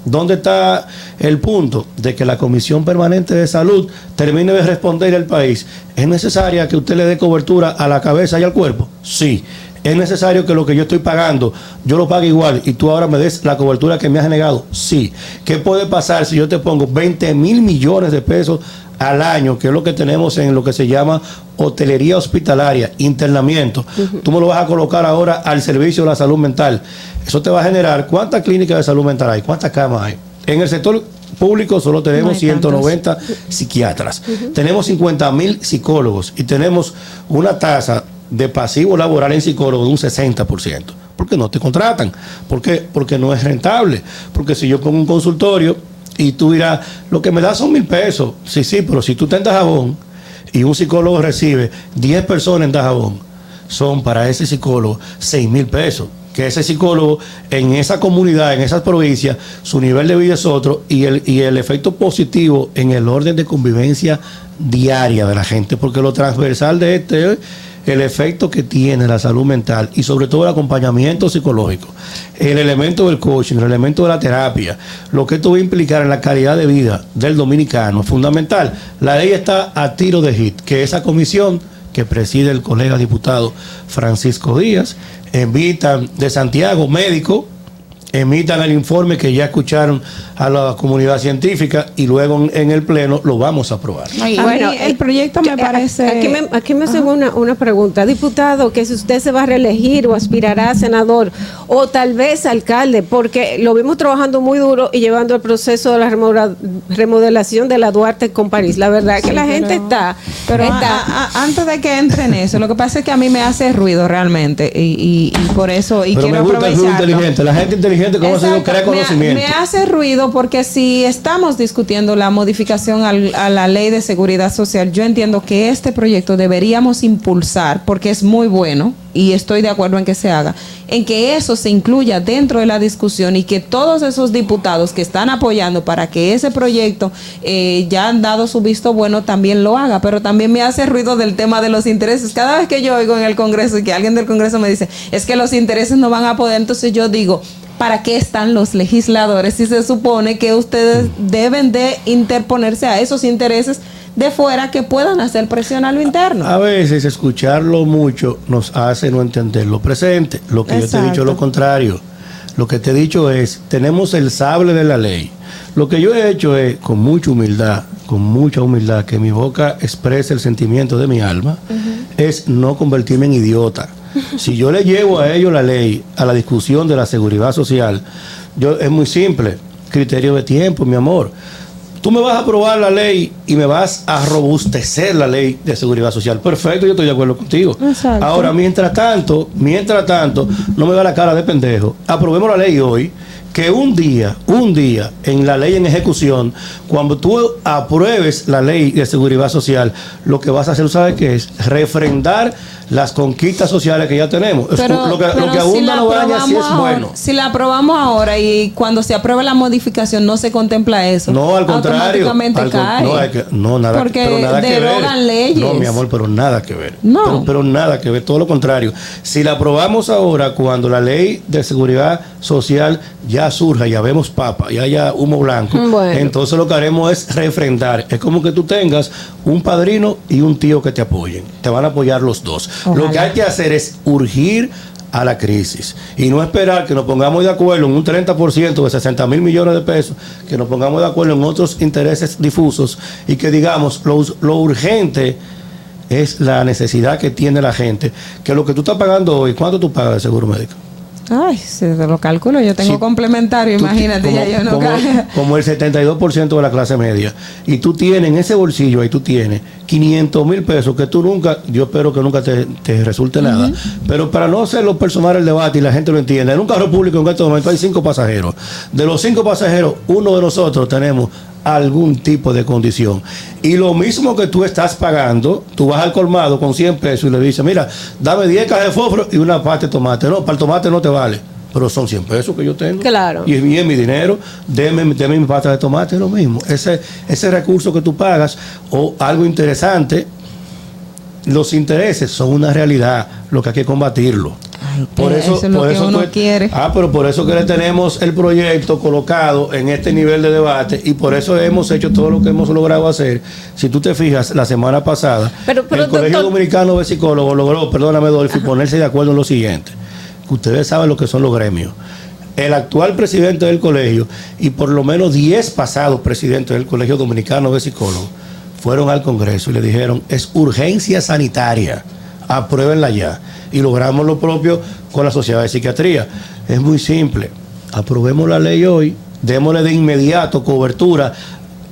¿Dónde está el punto de que la Comisión Permanente de Salud termine de responder al país? ¿Es necesaria que usted le dé cobertura a la cabeza y al cuerpo? Sí. ¿Es necesario que lo que yo estoy pagando, yo lo pague igual y tú ahora me des la cobertura que me has negado? Sí. ¿Qué puede pasar si yo te pongo 20 mil millones de pesos al año, que es lo que tenemos en lo que se llama hotelería hospitalaria, internamiento? Tú me lo vas a colocar ahora al servicio de la salud mental. Eso te va a generar, ¿cuántas clínicas de salud mental hay? ¿Cuántas camas hay? En el sector público solo tenemos hay 190 psiquiatras. Tenemos 50 mil psicólogos y tenemos una tasa de pasivo laboral en psicólogos de un 60%. Porque no te contratan. ¿Por qué? Porque no es rentable. Porque si yo pongo un consultorio y tú dirás, lo que me da son mil pesos. Sí, sí, pero si tú te en Dajabón y un psicólogo recibe 10 personas en Dajabón, son para ese psicólogo 6 mil pesos. Que ese psicólogo en esa comunidad, en esas provincias, su nivel de vida es otro y el, y el efecto positivo en el orden de convivencia diaria de la gente, porque lo transversal de este es el efecto que tiene la salud mental y sobre todo el acompañamiento psicológico, el elemento del coaching, el elemento de la terapia, lo que esto va a implicar en la calidad de vida del dominicano fundamental. La ley está a tiro de hit, que esa comisión que preside el colega diputado Francisco Díaz, invitan de Santiago, médico, emitan el informe que ya escucharon a la comunidad científica y luego en, en el pleno lo vamos a aprobar. bueno, el proyecto me parece- Aquí me, aquí me hacen una, una pregunta. Diputado, que si usted se va a reelegir o aspirará a senador o tal vez alcalde, porque lo vimos trabajando muy duro y llevando el proceso de la remodela- remodelación de la Duarte con París. La verdad es que Sí, la pero- gente está. Pero está a- a- antes de que entre en eso, lo que pasa es que a mí me hace ruido realmente y, y- y por eso y Pero me quiero gusta el ruido inteligente. La gente inteligente, Exacto. crea Me- conocimiento. Me, hace ruido porque si estamos discutiendo la modificación al- a la ley de seguridad social, yo entiendo que este proyecto deberíamos impulsar porque es muy bueno y estoy de acuerdo en que se haga, en que eso se incluya dentro de la discusión y que todos esos diputados que están apoyando para que ese proyecto eh, ya han dado su visto bueno también lo haga, pero también me hace ruido del tema de los intereses. Cada vez que yo oigo en el Congreso y que alguien del Congreso me dice, es que los intereses no van a poder, entonces yo digo, ¿para qué están los legisladores si se supone que ustedes deben de interponerse a esos intereses de fuera que puedan hacer presión a lo interno? A veces escucharlo mucho nos hace no entender lo presente. Lo que yo te he dicho es lo contrario. Lo que te he dicho es, tenemos el sable de la ley. Lo que yo he hecho es, con mucha humildad, con mucha humildad, que mi boca exprese el sentimiento de mi alma, es no convertirme en idiota. Si yo le llevo a ellos la ley, a la discusión de la seguridad social, yo, es muy simple, criterio de tiempo, mi amor. Tú me vas a aprobar la ley y me vas a robustecer la ley de seguridad social. Perfecto, yo estoy de acuerdo contigo. Exacto. Ahora, mientras tanto, mientras tanto, no me da la cara de pendejo. Aprobemos la ley hoy que un día, un día, en la ley en ejecución, cuando tú apruebes la ley de seguridad social, lo que vas a hacer, ¿sabes qué es? Refrendar las conquistas sociales que ya tenemos. Pero, lo que, lo pero que abunda la no daña sí es ahora- bueno. Si la aprobamos ahora y cuando se apruebe la modificación no se contempla eso. No, al contrario. Automáticamente al cae. no, hay que- no, nada, Porque pero nada que ver. leyes. No, mi amor, pero nada que ver. No. Pero, pero nada que ver, todo lo contrario. Si la aprobamos ahora, cuando la ley de seguridad social ya surja, ya vemos papa, ya haya humo blanco, Bueno. entonces lo que haremos es refrendar. Es como que tú tengas un padrino y un tío que te apoyen. Te van a apoyar los dos. Lo que hay que hacer es urgir a la crisis y no esperar que nos pongamos de acuerdo en un 30% de 60 mil millones de pesos, que nos pongamos de acuerdo en otros intereses difusos y que digamos lo, lo urgente es la necesidad que tiene la gente, que lo que tú estás pagando hoy, ¿cuánto tú pagas de seguro médico? Ay, si te lo calculo, yo tengo Sí. complementario, imagínate, como, ya yo no como- *laughs* como el 72% de la clase media. Y tú tienes en ese bolsillo, ahí tú tienes 500 mil pesos que tú nunca, yo espero que nunca te, te resulte nada. Pero para no hacerlo personal el debate y la gente lo entienda, en un carro público en este momento hay cinco pasajeros. De los cinco pasajeros, uno de nosotros tenemos algún tipo de condición. Y lo mismo que tú estás pagando, tú vas al colmado con 100 pesos y le dices, mira, dame 10 cajas de fósforo y una parte de tomate. No, para el tomate no te vale. Pero son 100 pesos que yo tengo. Claro. Y es bien mi dinero, deme, deme mi pasta de tomate, es lo mismo. Ese, ese recurso que tú pagas, o algo interesante, los intereses son una realidad, lo que hay que combatirlo. Por eso es lo que uno que- quiere. Ah, pero por eso que le tenemos el proyecto colocado en este nivel de debate y por eso hemos hecho todo lo que hemos logrado hacer. Si tú te fijas, la semana pasada, Pero- pero, el Colegio doctor- Dominicano de Psicólogos logró, perdóname, Dolphy, ponerse de acuerdo en lo siguiente. Que ustedes saben lo que son los gremios. El actual presidente del colegio y por lo menos 10 pasados presidentes del Colegio Dominicano de Psicólogos fueron al Congreso y le dijeron, es urgencia sanitaria, apruébenla ya. Y logramos lo propio con la Sociedad de Psiquiatría. Es muy simple, aprobemos la ley hoy, démosle de inmediato cobertura,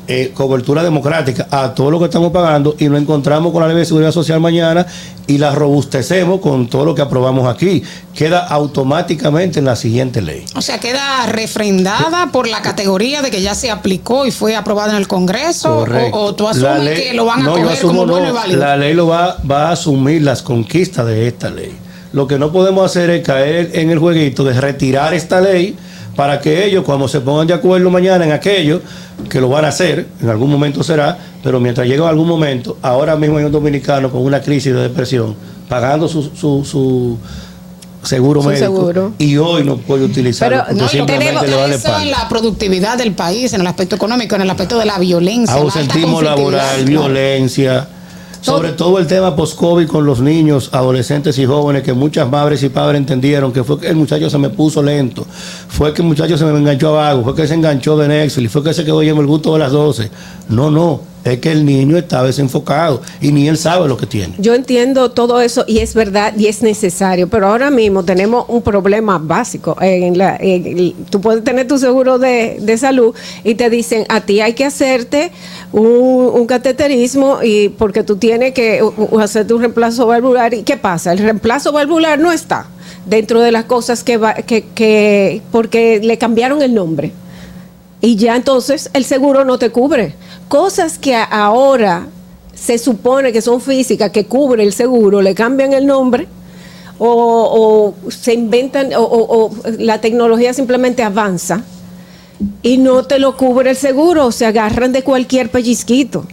eh, cobertura democrática a todo lo que estamos pagando y nos encontramos con la ley de seguridad social mañana y la robustecemos con todo lo que aprobamos aquí. Queda automáticamente en la siguiente ley. O sea, queda refrendada por la categoría de que ya se aplicó y fue aprobada en el Congreso. Correcto. O, o tú asumes ley- que lo van a no, yo coger asumo como bueno no. y válido. La ley lo va, va a asumir las conquistas de esta ley. Lo que no podemos hacer es caer en el jueguito de retirar esta ley para que ellos, cuando se pongan de acuerdo mañana en aquello, que lo van a hacer, en algún momento será, pero mientras llegue algún momento, ahora mismo hay un dominicano con una crisis de depresión, pagando su, su, su seguro médico, seguro. y hoy no puede utilizarlo Pero, no, Tenemos le vale eso en la productividad del país, en el aspecto económico, en el aspecto de la violencia. ausentismo laboral, violencia. Sobre todo el tema post-COVID con los niños, adolescentes y jóvenes, que muchas madres y padres entendieron que fue que el muchacho se me puso lento, fue que el muchacho se me enganchó a vago, fue que se enganchó de Netflix, fue que se quedó yendo el gusto de las 12. No, no, es que el niño está desenfocado y ni él sabe lo que tiene. Yo entiendo todo eso y es verdad y es necesario, pero ahora mismo tenemos un problema básico. En la, en tú puedes tener tu seguro de, de salud y te dicen a ti hay que hacerte un, un cateterismo y porque tú tienes que hacerte un reemplazo valvular. ¿Y qué pasa? El reemplazo valvular no está dentro de las cosas que, va, que, que porque le cambiaron el nombre. Y ya entonces el seguro no te cubre. Cosas que ahora se supone que son físicas, que cubre el seguro, le cambian el nombre o, o se inventan o, o- o la tecnología simplemente avanza y no te lo cubre el seguro, o se agarran de cualquier pellizquito.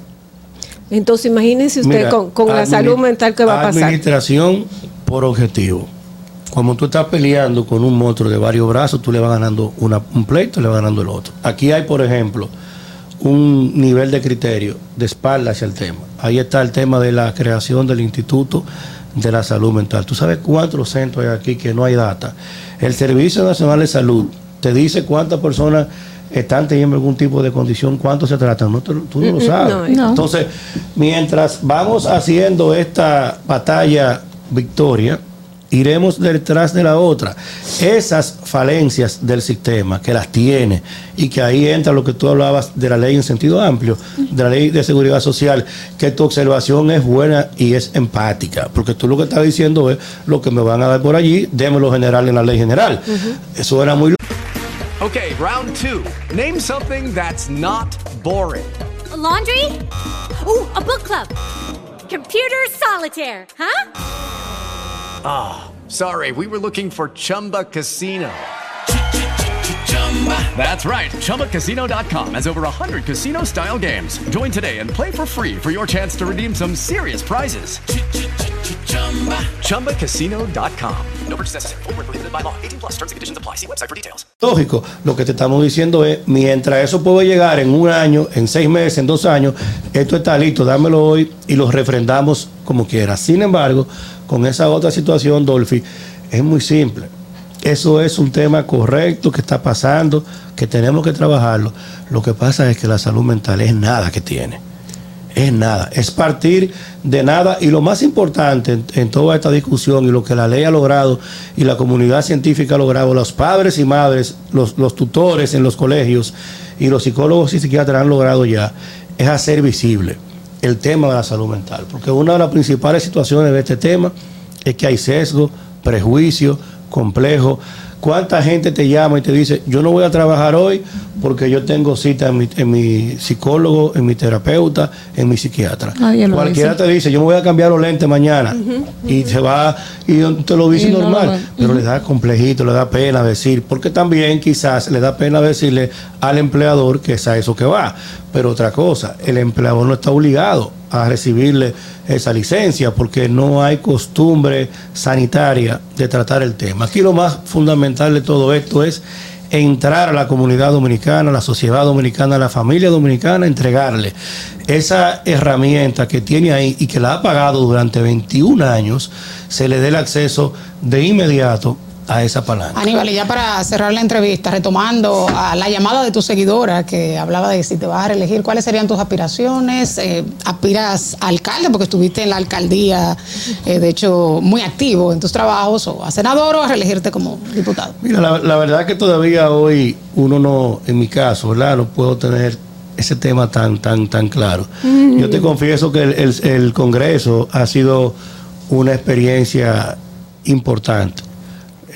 Entonces imagínense usted Mira, con, con la salud mental que va a pasar. Administración por objetivo. Como tú estás peleando con un monstruo de varios brazos, tú le vas ganando una- un pleito le vas ganando el otro. Aquí hay, por ejemplo, un nivel de criterio de espalda hacia el tema. Ahí está el tema de la creación del Instituto de la Salud Mental. ¿Tú sabes cuántos centros hay aquí que no hay data? El Servicio Nacional de Salud te dice cuántas personas están teniendo algún tipo de condición, cuántos se tratan. No tú no lo Mm, mm, sabes. no, no. Entonces, mientras vamos haciendo esta batalla victoria, iremos detrás de la otra. Esas falencias del sistema que las tiene y que ahí entra lo que tú hablabas de la ley en sentido amplio, de la ley de seguridad social, que tu observación es buena y es empática, porque tú lo que estás diciendo es lo que me van a dar por allí, démoslo general en la ley general. Eso era muy Okay, round two. Name something that's not boring. A laundry? Ooh, a book club. Computer solitaire, huh? Ah, sorry, we were looking for Chumba Casino. That's right. ChumbaCasino.com has over 100 casino style games. Join today and play for free for your chance to redeem some serious prizes. ChumbaCasino.com. No purchase necessary. Were prohibited by law. 18 plus terms and conditions apply. See website for details. Lógico, lo que te estamos diciendo es, mientras eso puede llegar en un año, en seis meses, en dos años, esto está listo, dámelo hoy y lo refrendamos como quieras. Sin embargo, con esa otra situación, Dolphy, es muy simple. Eso es un tema correcto que está pasando, que tenemos que trabajarlo. Lo que pasa es que la salud mental es nada que tiene. Es nada, es partir de nada y lo más importante en, toda esta discusión y lo que la ley ha logrado y la comunidad científica ha logrado, los padres y madres, los, los tutores en los colegios y los psicólogos y psiquiatras han logrado ya, es hacer visible el tema de la salud mental. Porque una de las principales situaciones de este tema es que hay sesgo, prejuicio, complejo. ¿Cuánta gente te llama y te dice, yo no voy a trabajar hoy porque yo tengo cita en mi, en mi psicólogo, en mi terapeuta, en mi psiquiatra? Nadie lo Cualquiera dice. te dice, yo me voy a cambiar los lentes mañana. Y se va, y te lo dice Y no normal. lo- pero le da complejito, le da pena decir, porque también quizás le da pena decirle al empleador que es a eso que va. Pero otra cosa, el empleador no está obligado a recibirle esa licencia porque no hay costumbre sanitaria de tratar el tema. Aquí lo más fundamental de todo esto es entrar a la comunidad dominicana, a la sociedad dominicana, a la familia dominicana, entregarle esa herramienta que tiene ahí y que la ha pagado durante 21 años, se le dé el acceso de inmediato a esa palanca. Aníbal, y ya para cerrar la entrevista, retomando a la llamada de tu seguidora que hablaba de si te vas a reelegir, ¿cuáles serían tus aspiraciones? Eh, ¿Aspiras a alcalde? Porque estuviste en la alcaldía, eh, de hecho, muy activo en tus trabajos, o a senador o a reelegirte como diputado. Mira, la, la verdad que todavía hoy uno no, en mi caso, ¿verdad? No puedo tener ese tema tan, tan, tan claro. Mm. Yo te confieso que el, el- el Congreso ha sido una experiencia importante.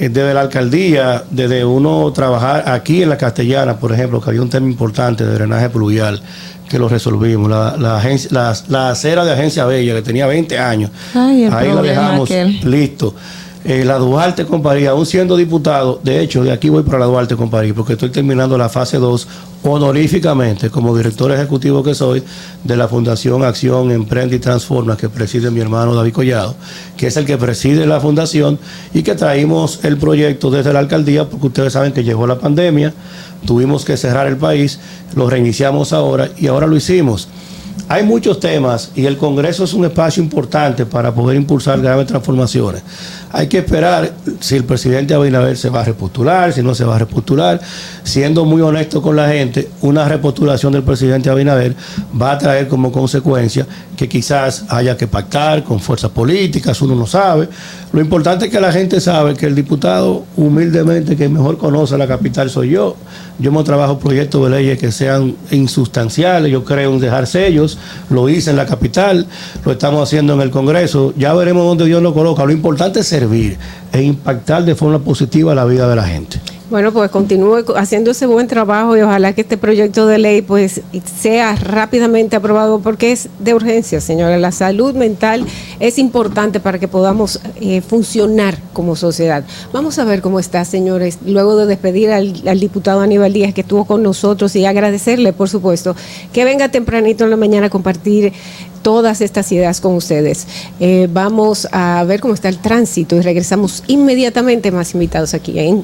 Eh, Desde la alcaldía, desde uno trabajar aquí en la Castellana, por ejemplo, que había un tema importante de drenaje pluvial, que lo resolvimos. La, la, agencia, la, la acera de Agencia Bella, que tenía 20 años, Ay, ahí problema dejamos aquel. listo. Eh, la Duarte con París, aún siendo diputado, de hecho, de aquí voy para la Duarte con París, porque estoy terminando la fase 2 honoríficamente como director ejecutivo que soy de la Fundación Acción Emprende y Transforma, que preside mi hermano David Collado, que es el que preside la fundación y que traímos el proyecto desde la alcaldía, porque ustedes saben que llegó la pandemia, tuvimos que cerrar el país, lo reiniciamos ahora y ahora lo hicimos. Hay muchos temas y el Congreso es un espacio importante para poder impulsar graves transformaciones. Hay que esperar si el presidente Abinader se va a repostular, si no se va a repostular. Siendo muy honesto con la gente, una repostulación del presidente Abinader va a traer como consecuencia que quizás haya que pactar con fuerzas políticas, uno no sabe. Lo importante es que la gente sabe que el diputado humildemente que mejor conoce la capital soy yo. Yo me trabajo proyectos de leyes que sean insustanciales, yo creo en dejar sellos, lo hice en la capital, lo estamos haciendo en el Congreso, ya veremos dónde Dios lo coloca. Lo importante es servir e impactar de forma positiva la vida de la gente. Bueno, pues continúe co- haciendo ese buen trabajo y ojalá que este proyecto de ley pues sea rápidamente aprobado porque es de urgencia, señora. La salud mental es importante para que podamos eh, funcionar como sociedad. Vamos a ver cómo está, señores, luego de despedir al, al diputado Aníbal Díaz que estuvo con nosotros y agradecerle, por supuesto, que venga tempranito en la mañana a compartir todas estas ideas con ustedes. Eh, vamos a ver cómo está el tránsito y regresamos inmediatamente más invitados aquí en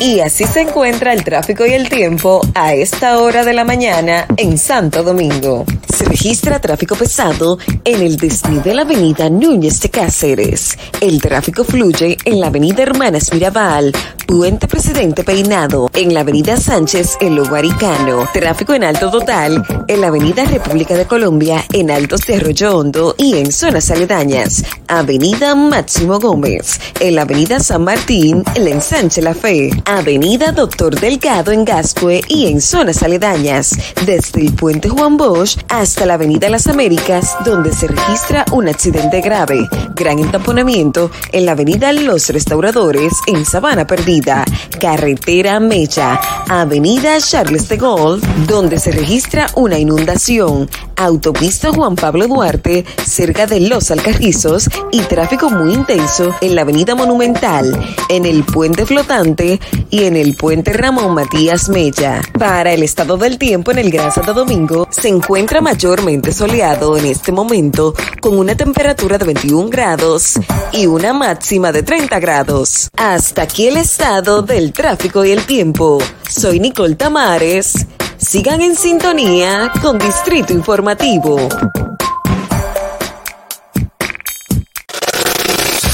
Y así se encuentra el tráfico y el tiempo a esta hora de la mañana en Santo Domingo. Se registra tráfico pesado en el desnivel Avenida Núñez de Cáceres. El tráfico fluye en la Avenida Hermanas Mirabal, Puente Presidente Peinado, en la Avenida Sánchez El Guaricano. Tráfico en alto total en la Avenida República de Colombia, en Altos de Arroyo Hondo y en zonas aledañas. Avenida Máximo Gómez, en la Avenida San Martín, en la Ensanche La Fe. Avenida Doctor Delgado en Gascue y en zonas aledañas. Desde el Puente Juan Bosch hasta la Avenida Las Américas, donde se registra un accidente grave. Gran entaponamiento en la Avenida Los Restauradores en Sabana Perdida. Carretera Mecha, Avenida Charles de Gaulle, donde se registra una inundación. Autopista Juan Pablo Duarte, cerca de Los Alcarrizos y tráfico muy intenso en la Avenida Monumental, en el Puente Flotante y en el Puente Ramón Matías Mella. Para el estado del tiempo en el Gran Santo Domingo, se encuentra mayormente soleado en este momento con una temperatura de 21 grados y una máxima de 30 grados. Hasta aquí el estado del tráfico y el tiempo. Soy Nicole Tamares. Sigan en sintonía con Distrito Informativo.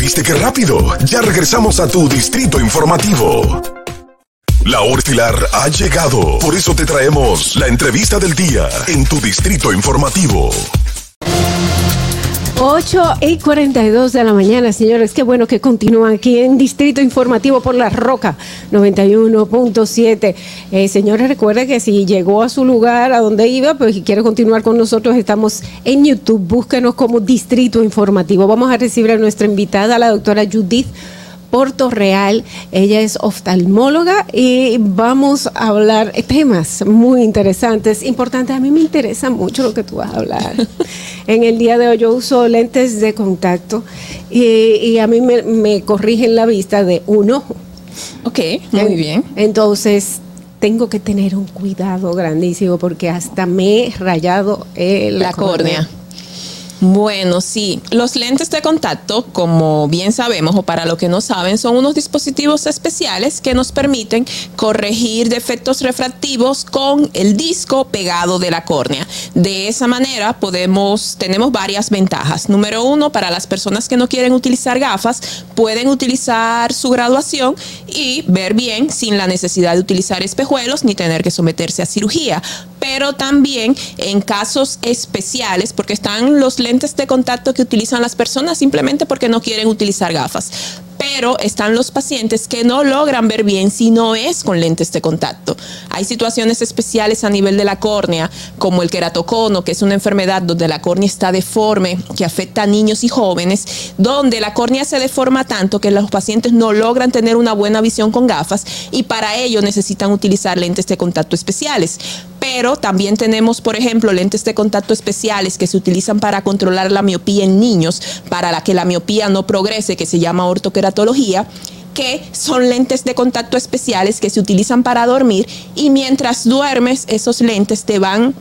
¿Viste qué rápido? Ya regresamos a tu distrito informativo. La hora ha llegado. Por eso te traemos la entrevista del día en tu distrito informativo. 8 y 42 de la mañana, señores. Qué bueno que continúan aquí en Distrito Informativo por La Roca 91.7. Eh, señores, recuerde que si llegó a su lugar, a donde iba, pues y quiere continuar con nosotros, estamos en YouTube. Búsquenos como Distrito Informativo. Vamos a recibir a nuestra invitada, la doctora Judith. Porto Real. Ella es oftalmóloga y vamos a hablar temas muy interesantes, importantes. A mí me interesa mucho lo que tú vas a hablar. *laughs* en el día de hoy yo uso lentes de contacto y, y a mí me, me corrigen la vista de un ojo. Ok, muy bien. Entonces tengo que tener un cuidado grandísimo porque hasta me he rayado eh, La córnea. Bueno, sí, los lentes de contacto, como bien sabemos o para los que no saben, son unos dispositivos especiales que nos permiten corregir defectos refractivos con el disco pegado de la córnea. De esa manera podemos, tenemos varias ventajas. Número uno, para las personas que no quieren utilizar gafas, pueden utilizar su graduación y ver bien sin la necesidad de utilizar espejuelos ni tener que someterse a cirugía. Pero también en casos especiales, porque están los lentes de contacto que utilizan las personas simplemente porque no quieren utilizar gafas. Pero están los pacientes que no logran ver bien si no es con lentes de contacto. Hay situaciones especiales a nivel de la córnea, como el queratocono, que es una enfermedad donde la córnea está deforme, que afecta a niños y jóvenes, donde la córnea se deforma tanto que los pacientes no logran tener una buena visión con gafas y para ello necesitan utilizar lentes de contacto especiales pero también tenemos, por ejemplo, lentes de contacto especiales que se utilizan para controlar la miopía en niños, para la que la miopía no progrese, que se llama ortoqueratología que son lentes de contacto especiales que se utilizan para dormir y mientras duermes esos lentes te van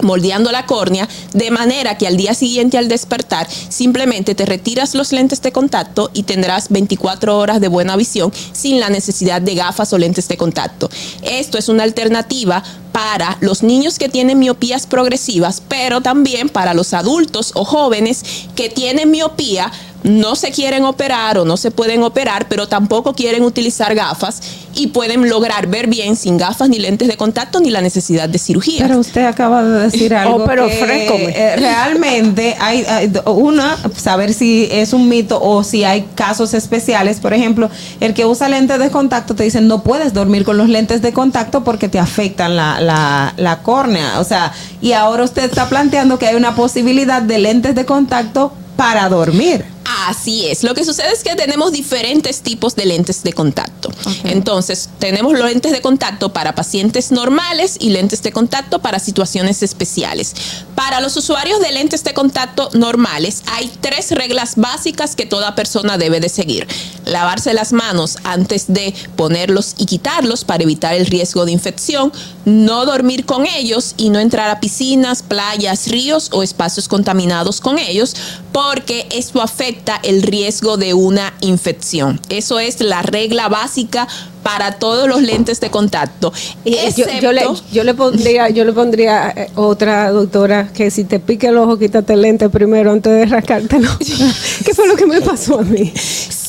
moldeando la córnea de manera que al día siguiente al despertar simplemente te retiras los lentes de contacto y tendrás 24 horas de buena visión sin la necesidad de gafas o lentes de contacto. Esto es una alternativa para los niños que tienen miopías progresivas, pero también para los adultos o jóvenes que tienen miopía no se quieren operar o no se pueden operar, pero tampoco quieren utilizar gafas y pueden lograr ver bien sin gafas ni lentes de contacto ni la necesidad de cirugía. Pero usted acaba de decir *laughs* algo Oh, pero que eh, realmente hay, hay- una saber si es un mito o si hay casos especiales. Por ejemplo, el que usa lentes de contacto te dicen no puedes dormir con los lentes de contacto porque te afectan la, la, la córnea. O sea, y ahora usted está planteando que hay una posibilidad de lentes de contacto para dormir. Así es. Lo que sucede es que tenemos diferentes tipos de lentes de contacto. Entonces, tenemos los lentes de contacto para pacientes normales y lentes de contacto para situaciones especiales. Para los usuarios de lentes de contacto normales, hay tres reglas básicas que toda persona debe de seguir. Lavarse las manos antes de ponerlos y quitarlos para evitar el riesgo de infección, no dormir con ellos y no entrar a piscinas, playas, ríos o espacios contaminados con ellos, porque esto afecta el riesgo de una infección. Eso es la regla básica para todos los lentes de contacto. Eh, yo, yo le, yo le pondría, yo le pondría eh, otra doctora que si te pica el ojo, quítate el lente primero antes de rascártelo. *laughs* ¿Qué fue lo que me pasó a mí?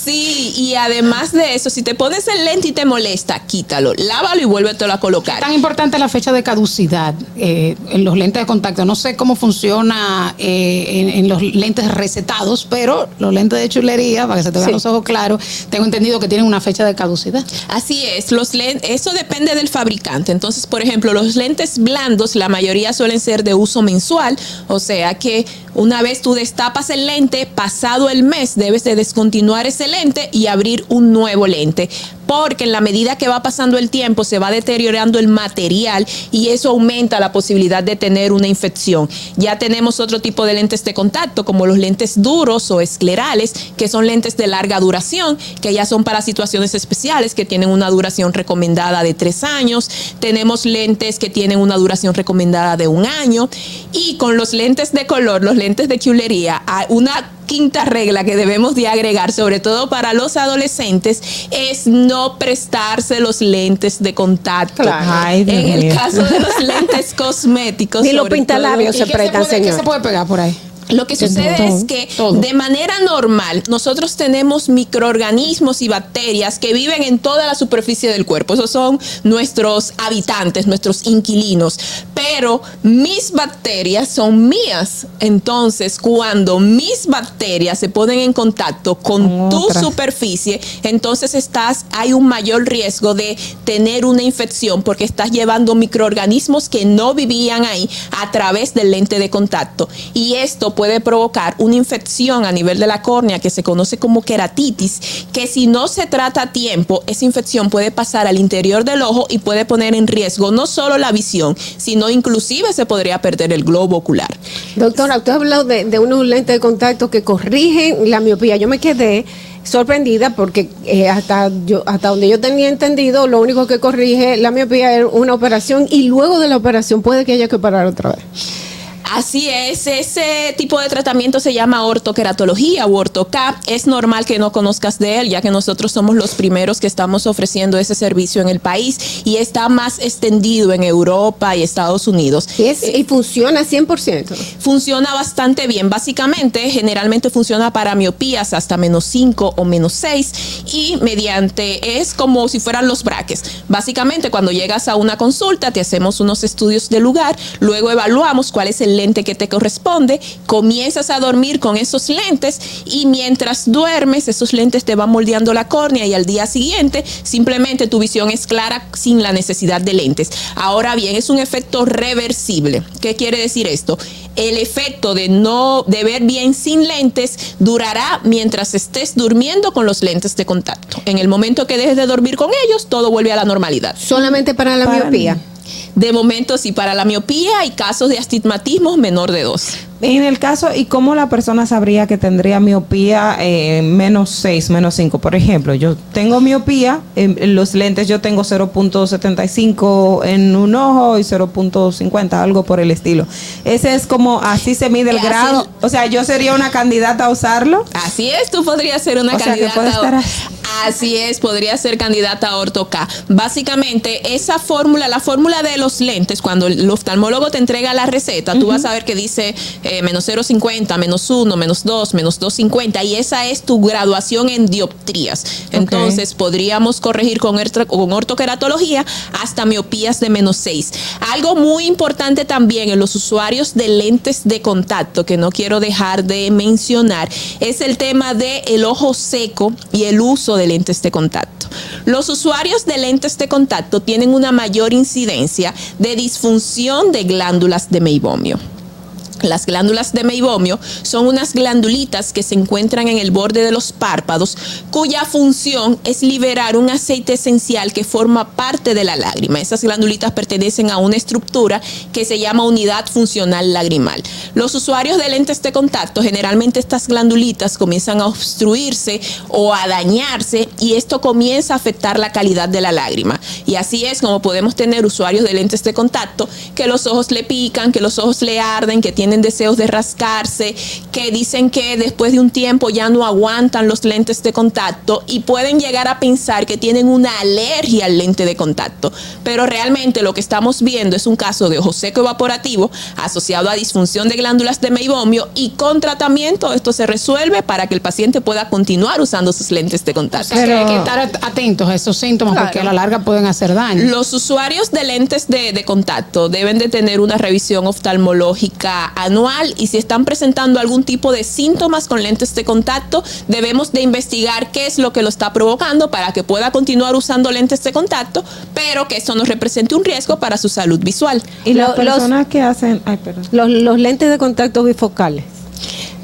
Sí, y además de eso, si te pones el lente y te molesta, quítalo, lávalo y vuélvetelo a colocar. Tan importante la fecha de caducidad eh, en los lentes de contacto. No sé cómo funciona eh, en, en los lentes recetados, pero los lentes de chulería, para que se te vean Sí. los ojos claros, tengo entendido que tienen una fecha de caducidad. Así es, los len- eso depende del fabricante. Entonces, por ejemplo, los lentes blandos, la mayoría suelen ser de uso mensual, o sea que una vez tú destapas el lente, pasado el mes debes de descontinuar ese lente y abrir un nuevo lente. Porque en la medida que va pasando el tiempo se va deteriorando el material y eso aumenta la posibilidad de tener una infección. Ya tenemos otro tipo de lentes de contacto, como los lentes duros o esclerales, que son lentes de larga duración, que ya son para situaciones especiales, que tienen una duración recomendada de tres años. Tenemos lentes que tienen una duración recomendada de un año. Y con los lentes de color, los lentes de chulería, una quinta regla que debemos de agregar, sobre todo para los adolescentes, es no prestarse los lentes de contacto. Ay, Dios en el caso de los lentes cosméticos. Ni los pintalabios se prestan, ¿Qué señor. se puede pegar por ahí? Lo que sucede todo, es que todo. de manera normal nosotros tenemos microorganismos y bacterias que viven en toda la superficie del cuerpo. Esos son nuestros habitantes, nuestros inquilinos. Pero mis bacterias son mías. Entonces, cuando mis bacterias se ponen en contacto con tu superficie, entonces estás, hay un mayor riesgo de tener una infección porque estás llevando microorganismos que no vivían ahí a través del lente de contacto. Y esto puede provocar una infección a nivel de la córnea que se conoce como queratitis, que si no se trata a tiempo, esa infección puede pasar al interior del ojo y puede poner en riesgo no solo la visión, sino inclusive se podría perder el globo ocular. Doctora, usted ha hablado de, unos lentes de contacto que corrigen la miopía. Yo me quedé sorprendida porque eh, hasta yo hasta donde yo tenía entendido, lo único que corrige la miopía es una operación y luego de la operación puede que haya que parar otra vez. Así es, ese tipo de tratamiento se llama ortoqueratología o ortoCAP. Es normal que no conozcas de él, ya que nosotros somos los primeros que estamos ofreciendo ese servicio en el país y está más extendido en Europa y Estados Unidos. Y, es- y funciona 100%. Funciona bastante bien. Básicamente, generalmente funciona para miopías hasta menos 5 o menos 6 y mediante, es como si fueran los braques. Básicamente, cuando llegas a una consulta, te hacemos unos estudios de lugar, luego evaluamos cuál es el lente que te corresponde, comienzas a dormir con esos lentes y mientras duermes, esos lentes te van moldeando la córnea y al día siguiente simplemente tu visión es clara sin la necesidad de lentes. Ahora bien, es un efecto reversible. ¿Qué quiere decir esto? El efecto de no de ver bien sin lentes durará mientras estés durmiendo con los lentes de contacto. En el momento que dejes de dormir con ellos, todo vuelve a la normalidad. Solamente para la Para miopía. De momento, sí, para la miopía hay casos de astigmatismo menor de dos. En el caso, ¿y cómo la persona sabría que tendría miopía eh, menos 6, menos 5? Por ejemplo, yo tengo miopía, en, los lentes yo tengo 0.75 en un ojo y 0.50, algo por el estilo. Ese es como, así se mide el grado. O sea, yo sería una candidata a usarlo. Así es, tú podrías ser una O sea, que candidata. estar así. Así es, podría ser candidata a ortoca. Básicamente, esa fórmula, la fórmula de los lentes, cuando el oftalmólogo te entrega la receta, tú vas a ver que dice eh, menos 0,50, menos 1, menos 2, menos 2,50, y esa es tu graduación en dioptrías. Entonces, podríamos corregir con, con ortoqueratología hasta miopías de menos 6. Algo muy importante también en los usuarios de lentes de contacto, que no quiero dejar de mencionar, es el tema del el ojo seco y el uso de lentes de contacto. Los usuarios de lentes de contacto tienen una mayor incidencia de disfunción de glándulas de meibomio. Las glándulas de meibomio son unas glandulitas que se encuentran en el borde de los párpados, cuya función es liberar un aceite esencial que forma parte de la lágrima. Esas glandulitas pertenecen a una estructura que se llama unidad funcional lagrimal. Los usuarios de lentes de contacto, generalmente estas glandulitas comienzan a obstruirse o a dañarse y esto comienza a afectar la calidad de la lágrima. Y así es como podemos tener usuarios de lentes de contacto que los ojos le pican, que los ojos le arden, que tienen tienen deseos de rascarse, que dicen que después de un tiempo ya no aguantan los lentes de contacto y pueden llegar a pensar que tienen una alergia al lente de contacto. Pero realmente lo que estamos viendo es un caso de ojo seco evaporativo asociado a disfunción de glándulas de meibomio y con tratamiento esto se resuelve para que el paciente pueda continuar usando sus lentes de contacto. O sea, que hay que estar at- atentos a esos síntomas porque a la larga pueden hacer daño. Los usuarios de lentes de, de contacto deben de tener una revisión oftalmológica anual y si están presentando algún tipo de síntomas con lentes de contacto, debemos de investigar qué es lo que lo está provocando para que pueda continuar usando lentes de contacto, pero que esto no represente un riesgo para su salud visual. Y las los- personas que hacen, ay, perdón. Los, los lentes de contacto bifocales.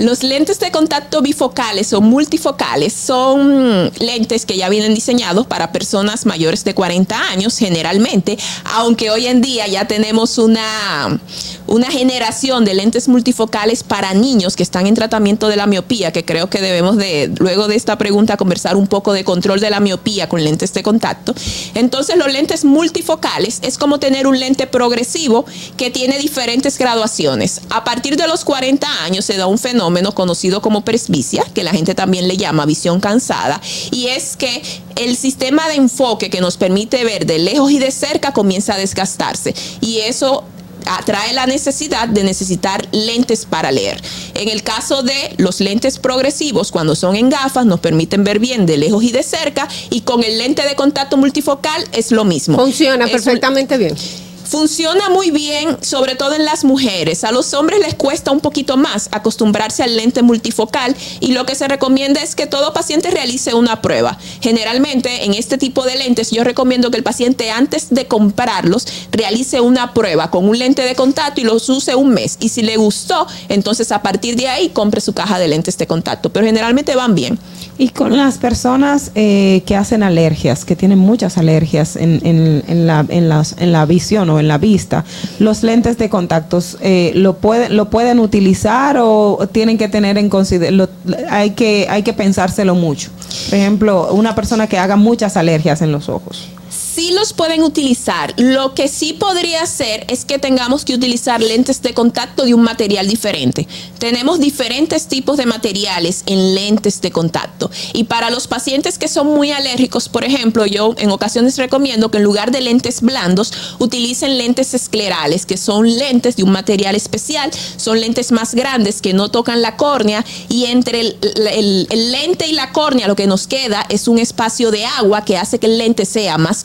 Los lentes de contacto bifocales o multifocales son lentes que ya vienen diseñados para personas mayores de 40 años generalmente, aunque hoy en día ya tenemos una, una generación de lentes multifocales para niños que están en tratamiento de la miopía, que creo que debemos de, luego de esta pregunta, conversar un poco de control de la miopía con lentes de contacto. Entonces los lentes multifocales es como tener un lente progresivo que tiene diferentes graduaciones. A partir de los 40 años se da un fenómeno conocido como presbicia, que la gente también le llama visión cansada, y es que el sistema de enfoque que nos permite ver de lejos y de cerca comienza a desgastarse. Y eso atrae la necesidad de necesitar lentes para leer. En el caso de los lentes progresivos, cuando son en gafas, nos permiten ver bien de lejos y de cerca, y con el lente de contacto multifocal es lo mismo. Funciona Es un- perfectamente bien. Funciona muy bien, sobre todo en las mujeres. A los hombres les cuesta un poquito más acostumbrarse al lente multifocal y lo que se recomienda es que todo paciente realice una prueba. Generalmente en este tipo de lentes yo recomiendo que el paciente antes de comprarlos realice una prueba con un lente de contacto y los use un mes. Y si le gustó, entonces a partir de ahí compre su caja de lentes de contacto. Pero generalmente van bien. Y con las personas eh, que hacen alergias, que tienen muchas alergias en, en- en la, en, las- en la visión en la vista, los lentes de contactos, eh, ¿lo, pueden, ¿lo pueden utilizar o tienen que tener en consideración, hay que, hay que pensárselo mucho? Por ejemplo, una persona que haga muchas alergias en los ojos. Sí los pueden utilizar. Lo que sí podría ser es que tengamos que utilizar lentes de contacto de un material diferente. Tenemos diferentes tipos de materiales en lentes de contacto. Y para los pacientes que son muy alérgicos, por ejemplo, yo en ocasiones recomiendo que en lugar de lentes blandos, utilicen lentes esclerales, que son lentes de un material especial. Son lentes más grandes que no tocan la córnea y entre el, el- el lente y la córnea lo que nos queda es un espacio de agua que hace que el lente sea más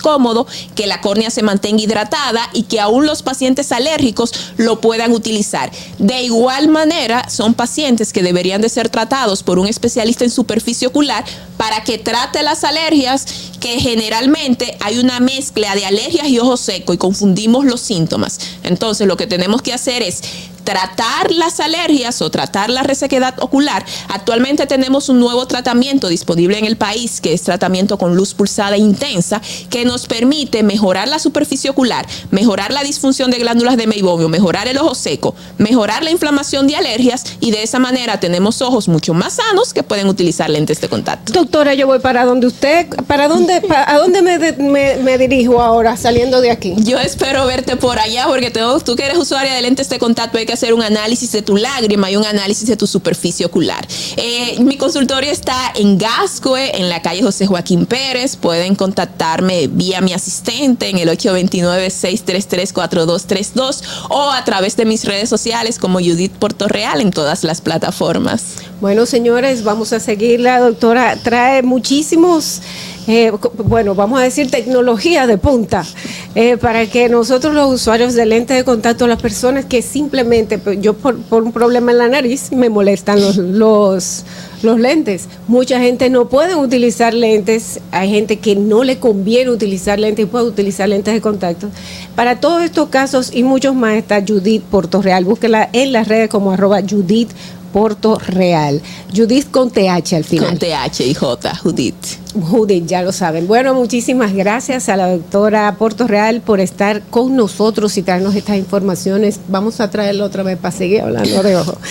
que la córnea se mantenga hidratada y que aún los pacientes alérgicos lo puedan utilizar. De igual manera, son pacientes que deberían de ser tratados por un especialista en superficie ocular para que trate las alergias que generalmente hay una mezcla de alergias y ojo seco y confundimos los síntomas. Entonces, lo que tenemos que hacer es tratar las alergias o tratar la resequedad ocular. Actualmente tenemos un nuevo tratamiento disponible en el país que es tratamiento con luz pulsada intensa que nos permite mejorar la superficie ocular, mejorar la disfunción de glándulas de meibomio, mejorar el ojo seco, mejorar la inflamación de alergias y de esa manera tenemos ojos mucho más sanos que pueden utilizar lentes de contacto. Doctora, yo voy para donde usted, para dónde, pa- a dónde me, de- me- me dirijo ahora saliendo de aquí. Yo espero verte por allá porque tengo- tú que eres usuaria de lentes de contacto hay que hacer un análisis de tu lágrima y un análisis de tu superficie ocular. Eh, mi consultorio está en Gascue, en la calle José Joaquín Pérez. Pueden contactarme vía mi asistente en el 829-633-4232 o a través de mis redes sociales como Judith Portorreal en todas las plataformas. Bueno, señores, vamos a seguir. La doctora trae muchísimos, eh, bueno, vamos a decir tecnología de punta eh, para que nosotros los usuarios de lentes de contacto, las personas que simplemente, pues, yo por, por un problema en la nariz me molestan los, los, los lentes. Mucha gente no puede utilizar lentes, hay gente que no le conviene utilizar lentes y puede utilizar lentes de contacto. Para todos estos casos y muchos más está Judith Portorreal. Búsquela en las redes como arroba Judith Porto Real. Judith con TH al final. Con TH y J, Judith. Judith, ya lo saben. Bueno, muchísimas gracias a la doctora Porto Real por estar con nosotros y traernos estas informaciones. Vamos a traerlo otra vez para seguir hablando de ojo. *laughs*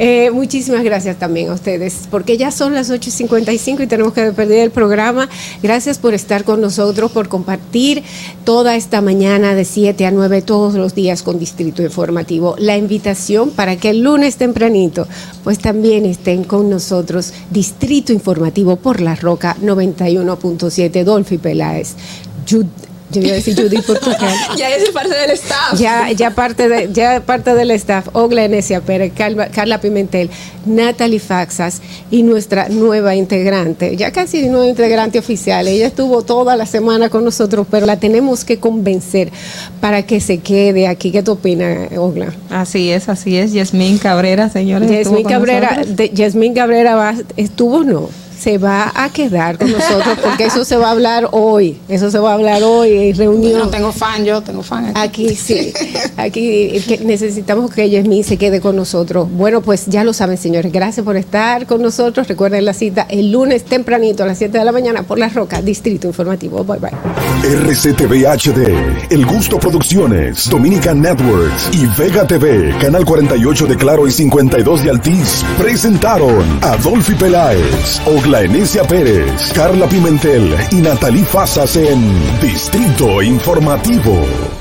Eh, muchísimas gracias también a ustedes, porque ya son las 8.55 y tenemos que despedir el programa. Gracias por estar con nosotros, por compartir toda esta mañana de 7 a 9 todos los días con Distrito Informativo. La invitación para que el lunes tempranito, pues también estén con nosotros Distrito Informativo por La Roca 91.7, Dolphy Peláez. Jud- yo iba a decir Judy Portugal. *laughs* ya es parte del staff. Ya, ya parte de, ya parte del staff, Ogla Enesia Pérez, Carla, Carla Pimentel, Natalie Faxas y nuestra nueva integrante, ya casi nueva integrante oficial. Ella estuvo toda la semana con nosotros, pero la tenemos que convencer para que se quede aquí. ¿Qué tú opinas, Ogla? Así es, así es. Yasmín Cabrera, señores. estuvo Yasmín Cabrera, de, Yasmín Cabrera va, estuvo no, se va a quedar con nosotros porque eso se va a hablar hoy, eso se va a hablar hoy en reunión. No tengo fan, yo tengo fan aquí. Aquí sí, *laughs* aquí que necesitamos que Yasmín se quede con nosotros. Bueno, pues ya lo saben, señores. Gracias por estar con nosotros. Recuerden la cita el lunes tempranito a las 7 de la mañana por La Roca, Distrito Informativo. Bye bye. RCTV HD, El Gusto Producciones, Dominican Networks y Vega TV, Canal 48 de Claro y 52 de Altiz, presentaron a Dolphy Peláez, Ogla Enesia Pérez, Carla Pimentel y Natalie Fasas en Distrito Informativo.